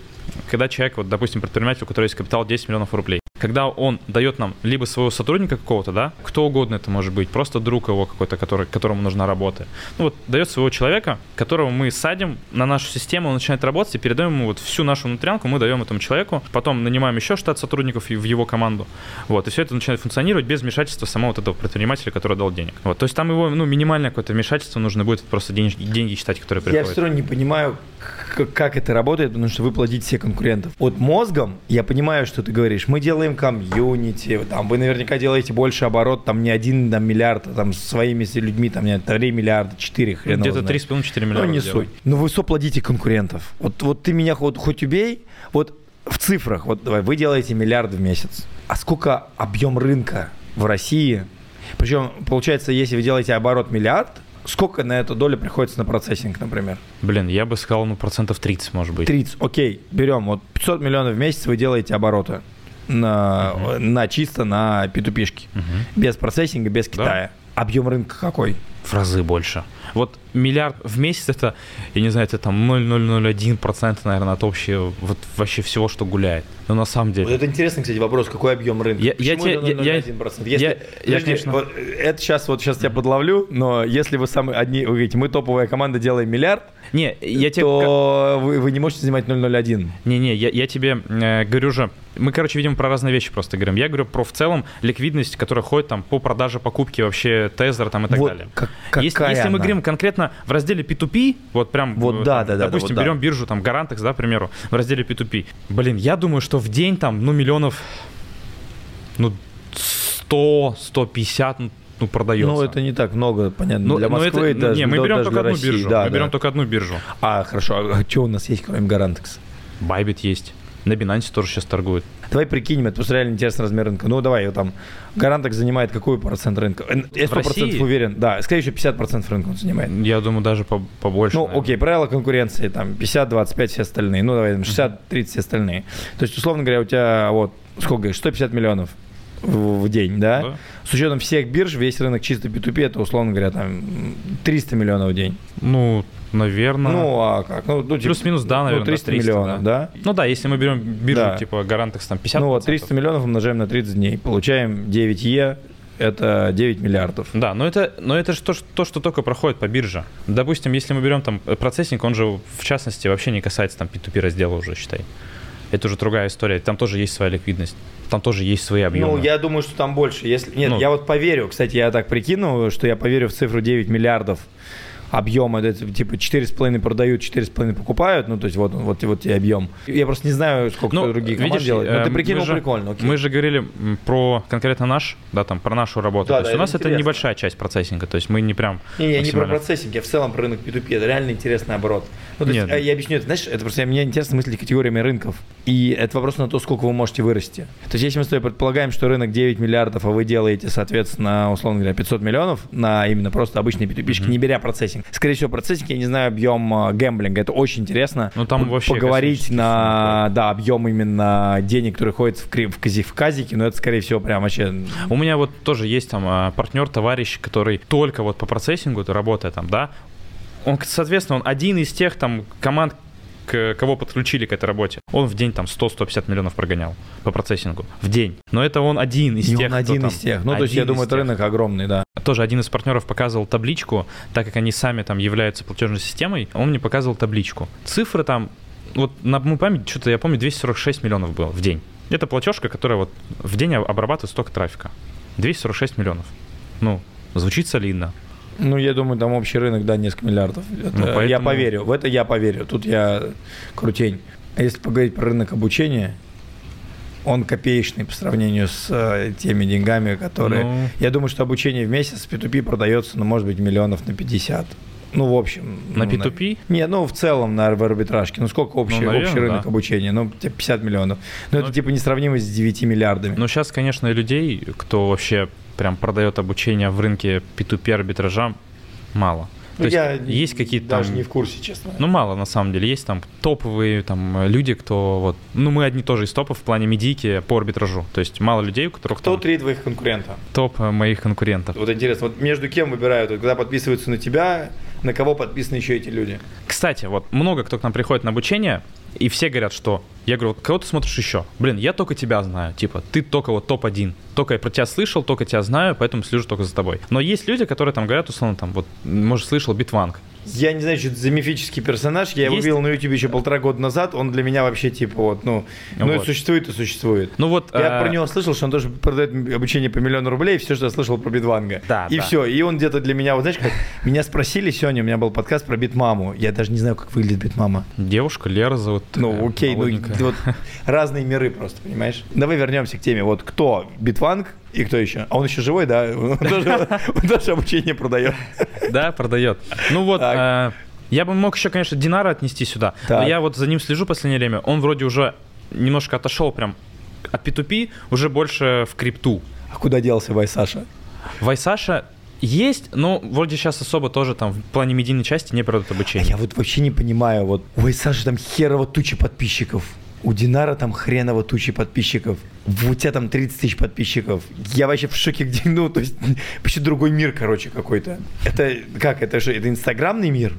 Когда человек, вот, допустим, предприниматель, у которого есть капитал 10 миллионов рублей, когда он дает нам либо своего сотрудника какого-то, да, кто угодно это может быть, просто друг его какой-то, который, которому нужна работа. Ну вот дает своего человека, которого мы садим на нашу систему, он начинает работать и передаем ему вот всю нашу внутрянку, мы даем этому человеку, потом нанимаем еще штат сотрудников в его команду. Вот, и все это начинает функционировать без вмешательства самого вот этого предпринимателя, который дал денег. Вот, то есть там его, ну, минимальное какое-то вмешательство нужно будет просто деньги, деньги считать, которые приходят. Я все равно не понимаю, как это работает, потому что вы платите все конкурентов. Вот мозгом я понимаю, что ты говоришь. Мы делаем комьюнити, там вы наверняка делаете больше оборот, там не один там, миллиард, а там своими людьми, там не 3 миллиарда, 4 хрена. Где-то 3,5-4 миллиарда. Ну, не делаем. суть. Но вы все платите конкурентов. Вот, вот ты меня хоть, хоть убей, вот в цифрах, вот давай, вы делаете миллиард в месяц. А сколько объем рынка в России? Причем, получается, если вы делаете оборот миллиард, Сколько на эту долю приходится на процессинг, например? Блин, я бы сказал, ну, процентов 30, может быть. 30, окей, берем. Вот 500 миллионов в месяц вы делаете обороты на, uh-huh. на чисто на P2P. Uh-huh. Без процессинга, без Китая. Да? Объем рынка какой? В разы больше. Вот миллиард в месяц это, я не знаю, это там 0,001%, наверное, от общего, вот вообще всего, что гуляет. Но на самом деле... Вот это интересный, кстати, вопрос, какой объем рынка? Я, Почему я, это 0,01%? Я, если, я, я, конечно... Вот, это сейчас, вот сейчас я подловлю, но если вы самые одни, вы говорите, мы топовая команда, делаем миллиард, не, я тебе... то вы, вы не можете занимать 0,01. Не-не, я, я тебе э, говорю же, мы, короче, видим про разные вещи просто говорим. Я говорю про в целом ликвидность, которая ходит там по продаже, покупки вообще тезер там и так вот далее. Как, если, если мы говорим конкретно в разделе P2P, вот прям, вот, да, да, да, допустим, да, вот, берем да. биржу, там, Garantex, да, к примеру, в разделе P2P. Блин, я думаю, что в день там, ну, миллионов, ну, 100, 150, ну, ну, продается. Ну, это не так много, понятно, но, для Москвы но это, даже, Не, мы берем даже только одну России. биржу. Да, мы да. берем только одну биржу. А, хорошо. А что у нас есть, кроме Garantix? Bybit есть. На Binance тоже сейчас торгует. Давай прикинем, это просто реально интересный размер рынка. Ну, давай, там, Гарантекс занимает какой процент рынка? Я сто процентов уверен. Да, скорее всего, 50% рынка он занимает. Я думаю, даже побольше. Ну, наверное. окей, правила конкуренции, там, 50, 25 все остальные. Ну, давай, 60, 30 все остальные. То есть, условно говоря, у тебя, вот, сколько говоришь, 150 миллионов в, в день, да? да? С учетом всех бирж, весь рынок чисто P2P, это, условно говоря, там, 300 миллионов в день. Ну, Наверное. Ну, а как? Ну, ну, типа, Плюс-минус, да, наверное. Ну, 300, 300 миллионов, да. да? Ну да, если мы берем биржу, да. типа Гарантекс, там 50 Ну вот, 300 миллионов умножаем на 30 дней. Получаем 9 Е, это 9 миллиардов. Да, но это, но это же то, то, что только проходит по бирже. Допустим, если мы берем там э, процессинг, он же в частности вообще не касается там P2P раздела уже, считай. Это уже другая история. Там тоже есть своя ликвидность. Там тоже есть свои объемы. Ну, я думаю, что там больше. Если... Нет, ну, я вот поверю. Кстати, я так прикину, что я поверю в цифру 9 миллиардов объем, это типа 4,5 продают, 4,5 покупают, ну, то есть вот, вот, вот тебе объем. Я просто не знаю, сколько ну, другие команды видишь, делают, но ты эм, прикинул же, прикольно. Окей. Мы же говорили про конкретно наш, да, там, про нашу работу. Да, то есть да, у нас интересно. это небольшая часть процессинга, то есть мы не прям... Не, не, не про процессинг, я в целом про рынок P2P, это реально интересный оборот. Ну, то Нет. есть, я объясню это, знаешь, это просто мне интересно мыслить категориями рынков. И это вопрос на то, сколько вы можете вырасти. То есть если мы с тобой предполагаем, что рынок 9 миллиардов, а вы делаете, соответственно, условно говоря, 500 миллионов на именно просто обычные P2P, mm-hmm. не беря процессинг. Скорее всего, процессинг я не знаю объем э, гэмблинга. Это очень интересно. Ну, там вообще поговорить на да, объем именно денег, который ходит в, в, в казике, но это, скорее всего, прям вообще... У меня вот тоже есть там э, партнер, товарищ, который только вот по процессингу работает там, да, он, соответственно, он один из тех там команд, к, кого подключили к этой работе, он в день там 100-150 миллионов прогонял по процессингу. В день. Но это он один из И тех, он один из тех. Ну, то есть, я думаю, это рынок огромный, да. Тоже один из партнеров показывал табличку, так как они сами там являются платежной системой, он мне показывал табличку. Цифры там, вот на мою память, что-то я помню, 246 миллионов было в день. Это платежка, которая вот в день обрабатывает столько трафика. 246 миллионов. Ну, звучит солидно. Ну, я думаю, там общий рынок, да, несколько миллиардов. Это, ну, поэтому... Я поверю, в это я поверю. Тут я крутень. А если поговорить про рынок обучения, он копеечный по сравнению с э, теми деньгами, которые... Ну... Я думаю, что обучение в месяц в P2P продается, ну, может быть, миллионов на 50. Ну, в общем. На ну, P2P? На... Не, ну, в целом на в арбитражке. Ну, сколько общий, ну, наверное, общий рынок да. обучения? Ну, 50 миллионов. Но ну, это, типа, несравнимо с 9 миллиардами. Ну, сейчас, конечно, людей, кто вообще прям продает обучение в рынке P2P арбитража, мало. То я есть, есть какие-то даже там, не в курсе, честно. Ну, мало, на самом деле. Есть там топовые там люди, кто вот... Ну, мы одни тоже из топов в плане медийки по арбитражу. То есть мало людей, у которых Кто там... три твоих конкурента? Топ э, моих конкурентов. Вот интересно, вот между кем выбирают? Вот, когда подписываются на тебя, на кого подписаны еще эти люди? Кстати, вот много кто к нам приходит на обучение, И все говорят, что... Я говорю, кого ты смотришь еще? Блин, я только тебя знаю. Типа, ты только вот топ-1. Только я про тебя слышал, только тебя знаю, поэтому слежу только за тобой. Но есть люди, которые там говорят, условно, там, вот, может, слышал Битванг. Я не знаю, что это за мифический персонаж. Я его Есть- видел на YouTube еще полтора года назад. Он для меня вообще типа вот, ну, ну и Вот. существует и существует. Ну вот... Я э, про него слышал, что он тоже продает обучение по миллиону рублей, все, что я слышал про Битванга. Да, и да. все. И он где-то для меня, вот знаешь, как меня спросили сегодня, у меня был подкаст про Битмаму. Я даже не знаю, как выглядит Битмама. Девушка, Лера зовут. Ну, такая, окей, ну вот разные миры просто, понимаешь? Давай вернемся к теме. Вот кто Битванг и кто еще? А он еще живой, да? Он тоже, он тоже обучение продает. Да, продает. Ну вот, э, я бы мог еще, конечно, Динара отнести сюда. Но я вот за ним слежу в последнее время. Он вроде уже немножко отошел прям от P2P, уже больше в крипту. А куда делся Вай Саша? Вайсаша есть, но вроде сейчас особо тоже там в плане медийной части не продают А обучение. я вот вообще не понимаю, вот у Вай Саши там херово тучи подписчиков. У Динара там хреново тучи подписчиков. У тебя там 30 тысяч подписчиков. Я вообще в шоке, где, ну, то есть, вообще другой мир, короче, какой-то. Это как, это же, это инстаграмный мир?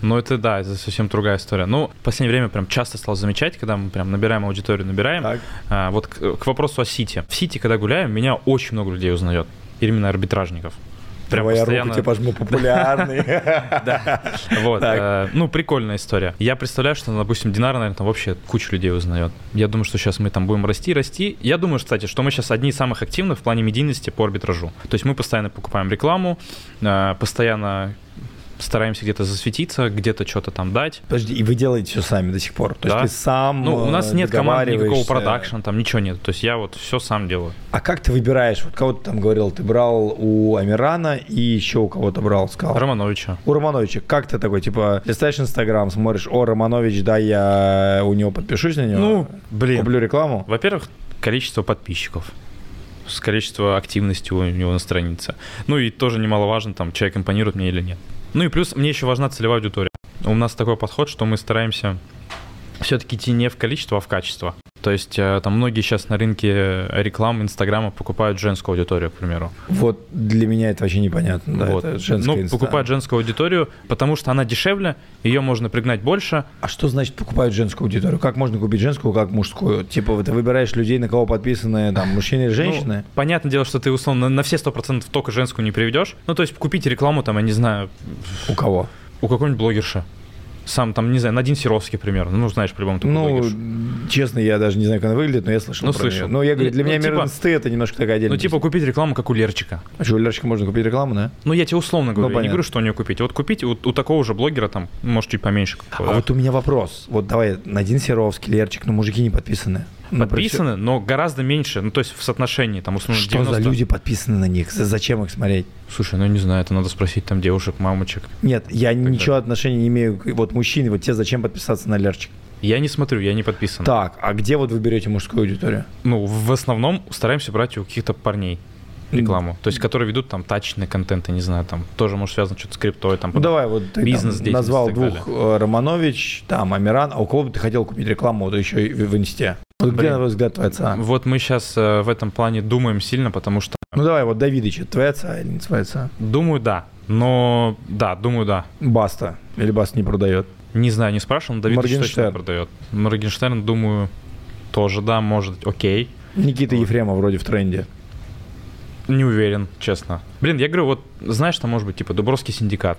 Ну это да, это совсем другая история. Ну, в последнее время прям часто стал замечать, когда мы прям набираем аудиторию, набираем. Так. А, вот к, к вопросу о Сити. В Сити, когда гуляем, меня очень много людей узнает. Именно арбитражников. Прям Давай я постоянно- руку тебе пожму, популярный. Да. Вот. Э, Ну, прикольная история. Я представляю, что, допустим, Динара, наверное, там вообще кучу людей узнает. Я думаю, что сейчас мы там будем расти, расти. Я думаю, кстати, что мы сейчас одни из самых активных в плане медийности по арбитражу. То есть мы постоянно покупаем рекламу, э, постоянно стараемся где-то засветиться, где-то что-то там дать. Подожди, и вы делаете все сами до сих пор? То Да. есть ты сам Ну, у нас э, нет команды, никакого продакшн, там ничего нет. То есть я вот все сам делаю. А как ты выбираешь? Вот кого ты там говорил? Ты брал у Амирана и еще у кого-то брал, сказал? Романовича. У Романовича, как ты такой, типа, листаешь Инстаграм, смотришь, о, Романович, да, я у него подпишусь на него, Ну, блин. куплю рекламу. Во-первых, количество подписчиков. С количество активности у него на странице. Ну и тоже немаловажно, там, человек импонирует мне или нет. Ну и плюс мне еще важна целевая аудитория. У нас такой подход, что мы стараемся все-таки идти не в количество, а в качество. То есть э, там многие сейчас на рынке рекламы Инстаграма покупают женскую аудиторию, к примеру. Вот для меня это вообще непонятно, да, вот. это женская ну, инста. покупают женскую аудиторию, потому что она дешевле, ее можно пригнать больше. А что значит покупают женскую аудиторию? Как можно купить женскую, как мужскую? Типа, ты выбираешь людей, на кого подписаны, там, мужчины или женщины? Ну, понятное дело, что ты условно на, на все 100% только женскую не приведешь. Ну, то есть купить рекламу, там, я не знаю, У кого? у какой-нибудь блогерши. Сам там, не знаю, Надин Серовский, примерно. Ну, знаешь, по-любому такой Ну, блогершу. честно, я даже не знаю, как она выглядит, но я слышал Ну, слышал. неё. Ну, я говорю, для Ну, меня мир типа- инсты это немножко такая отдельная. Ну, типа купить рекламу, как у Лерчика. А что, у Лерчика можно купить рекламу, да? Ну, я тебе условно говорю, я не говорю, что у нее купить. Вот купить у, у такого же блогера, там, может, чуть поменьше. А да. вот у меня вопрос. Вот давай, Надин Серовский, Лерчик, но мужики не подписаны. Ну, Подписаны, но гораздо меньше, ну, то есть в соотношении, там, условно, Что за 90. люди подписаны на них? За- Зачем их смотреть? Слушай, ну, не знаю, это надо спросить там девушек, мамочек. Нет, я ничего отношения не имею. Вот мужчины, вот те зачем подписаться на Лерчик? Я не смотрю, я не подписан. Так, а где вот вы берете мужскую аудиторию? Ну, в основном стараемся брать у каких-то парней рекламу. То есть, которые ведут там тачный контент, я не знаю, там тоже, может, связано что-то с криптой. Там, Ну давай, вот ты Бизнес, там назвал двух э, Романович, там Амиран, а у кого бы ты хотел купить рекламу вот еще и в инсте? Вот где, Блин. на твой взгляд, твоя отца? Вот мы сейчас в этом плане думаем сильно, потому что... Ну давай, вот Давидыч, это твоя отца или не твоя отца? Думаю, да. Но, да, думаю, да. Баста. Или Баста не продает? Не знаю, не спрашивал, но Давид точно продает. Моргенштерн, думаю, тоже, да, может, окей. Никита Вот. Ефремов вроде в тренде. Не уверен, честно. Блин, я говорю, вот, знаешь, там может быть, типа, Дубровский синдикат.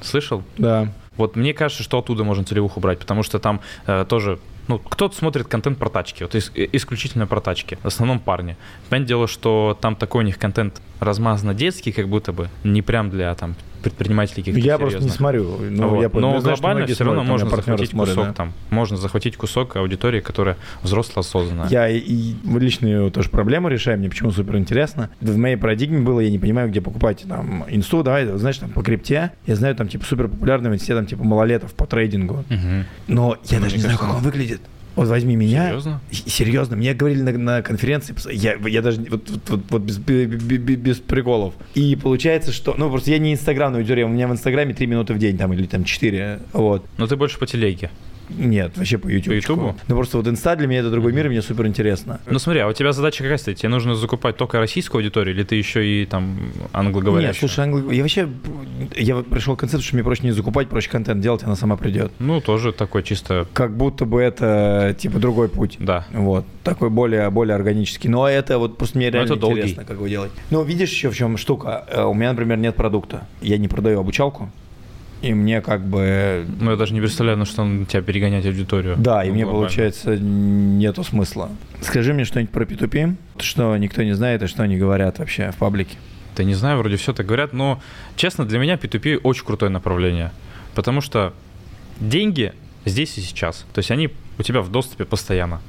Слышал? Да. Вот мне кажется, что оттуда можно целевуху брать, потому что там э, тоже, ну, кто-то смотрит контент про тачки, вот ис- исключительно про тачки, в основном парни. Понятное дело, что там такой у них контент размазанно детский, как будто бы, не прям для там предпринимателей каких-то Я просто не серьезных. смотрю. Ну, Вот. я. Но Я знаю, глобально многие все равно смотрят, можно захватить смотрят, кусок да. там, можно захватить кусок аудитории, которая взрослая, осознанная. Я и, личную тоже проблему решаю, мне почему супер интересно. В моей парадигме было, я не понимаю, где покупать там инсту, давай, знаешь, там по крипте, я знаю там типа супер популярный в инсте там типа малолетов по трейдингу, Мгм. но я Ну, даже не знаю, как он выглядит. Вот возьми меня. Серьезно? Серьезно, мне говорили на, на конференции, я, я даже вот, вот, вот, вот без, бе- бе- бе- без приколов. И получается, что, ну просто я не инстаграмная аудитория, у меня в инстаграме 3 минуты в день там или там 4, вот. Но ты больше по телеге. Нет, вообще по YouTube. Ютубу? Ну просто вот инста для меня это другой мир, и мне супер интересно. Ну смотри, а у тебя задача какая стоит? Тебе нужно закупать только российскую аудиторию, или ты еще и там англоговорящую? Нет, слушай, англ... я вообще, я пришел к концепции, что мне проще не закупать, проще контент делать, она сама придет. Ну, тоже такой чисто... Как будто бы это, типа, другой путь. Да. Вот, такой более, более органический. Но это вот просто мне реально это долгий. интересно, как его делать. Ну, видишь еще в чем штука? Э, У меня, например, нет продукта. Я не продаю обучалку. И мне как бы... Ну, я даже не представляю, на что он тебя перегонять аудиторию. Да, и Ну, мне глобально. получается нету смысла. Скажи мне что-нибудь про P2P, что никто не знает и что они говорят вообще в паблике. Да не знаю, вроде все так говорят, но, честно, для меня P2P очень крутое направление, потому что деньги здесь и сейчас, то есть они у тебя в доступе постоянно.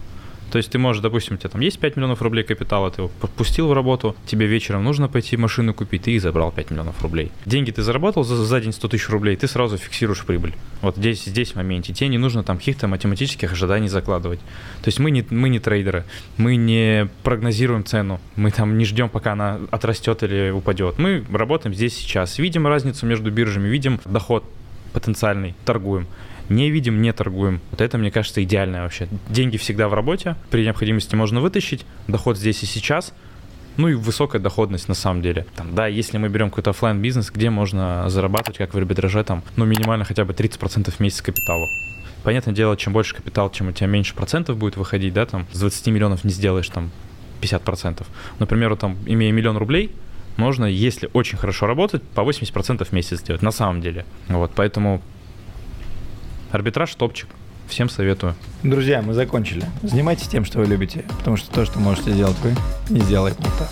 То есть ты можешь, допустим, у тебя там есть 5 миллионов рублей капитала, ты его пустил в работу, тебе вечером нужно пойти машину купить, ты и забрал 5 миллионов рублей. Деньги ты заработал за, за день 100 тысяч рублей, ты сразу фиксируешь прибыль. Вот здесь, здесь в моменте. Тебе не нужно там каких-то математических ожиданий закладывать. То есть мы не, мы не трейдеры, мы не прогнозируем цену, мы там не ждем, пока она отрастет или упадет. Мы работаем здесь сейчас, видим разницу между биржами, видим доход потенциальный, торгуем. Не видим, не торгуем. Вот это, мне кажется, идеальное вообще. Деньги всегда в работе, при необходимости можно вытащить, доход здесь и сейчас, ну и высокая доходность на самом деле. Там, да, если мы берем какой-то оффлайн бизнес, где можно зарабатывать, как в арбитраже, там, ну минимально хотя бы 30% в месяц капиталу. Понятное дело, чем больше капитал, чем у тебя меньше процентов будет выходить, да, там, с 20 миллионов не сделаешь там 50%. Например, там, имея миллион рублей, можно, если очень хорошо работать, по 80% в месяц сделать, на самом деле. Вот, поэтому арбитраж топчик. Всем советую. Друзья, мы закончили. Занимайтесь тем, что вы любите, потому что то, что можете сделать вы, не сделает никто.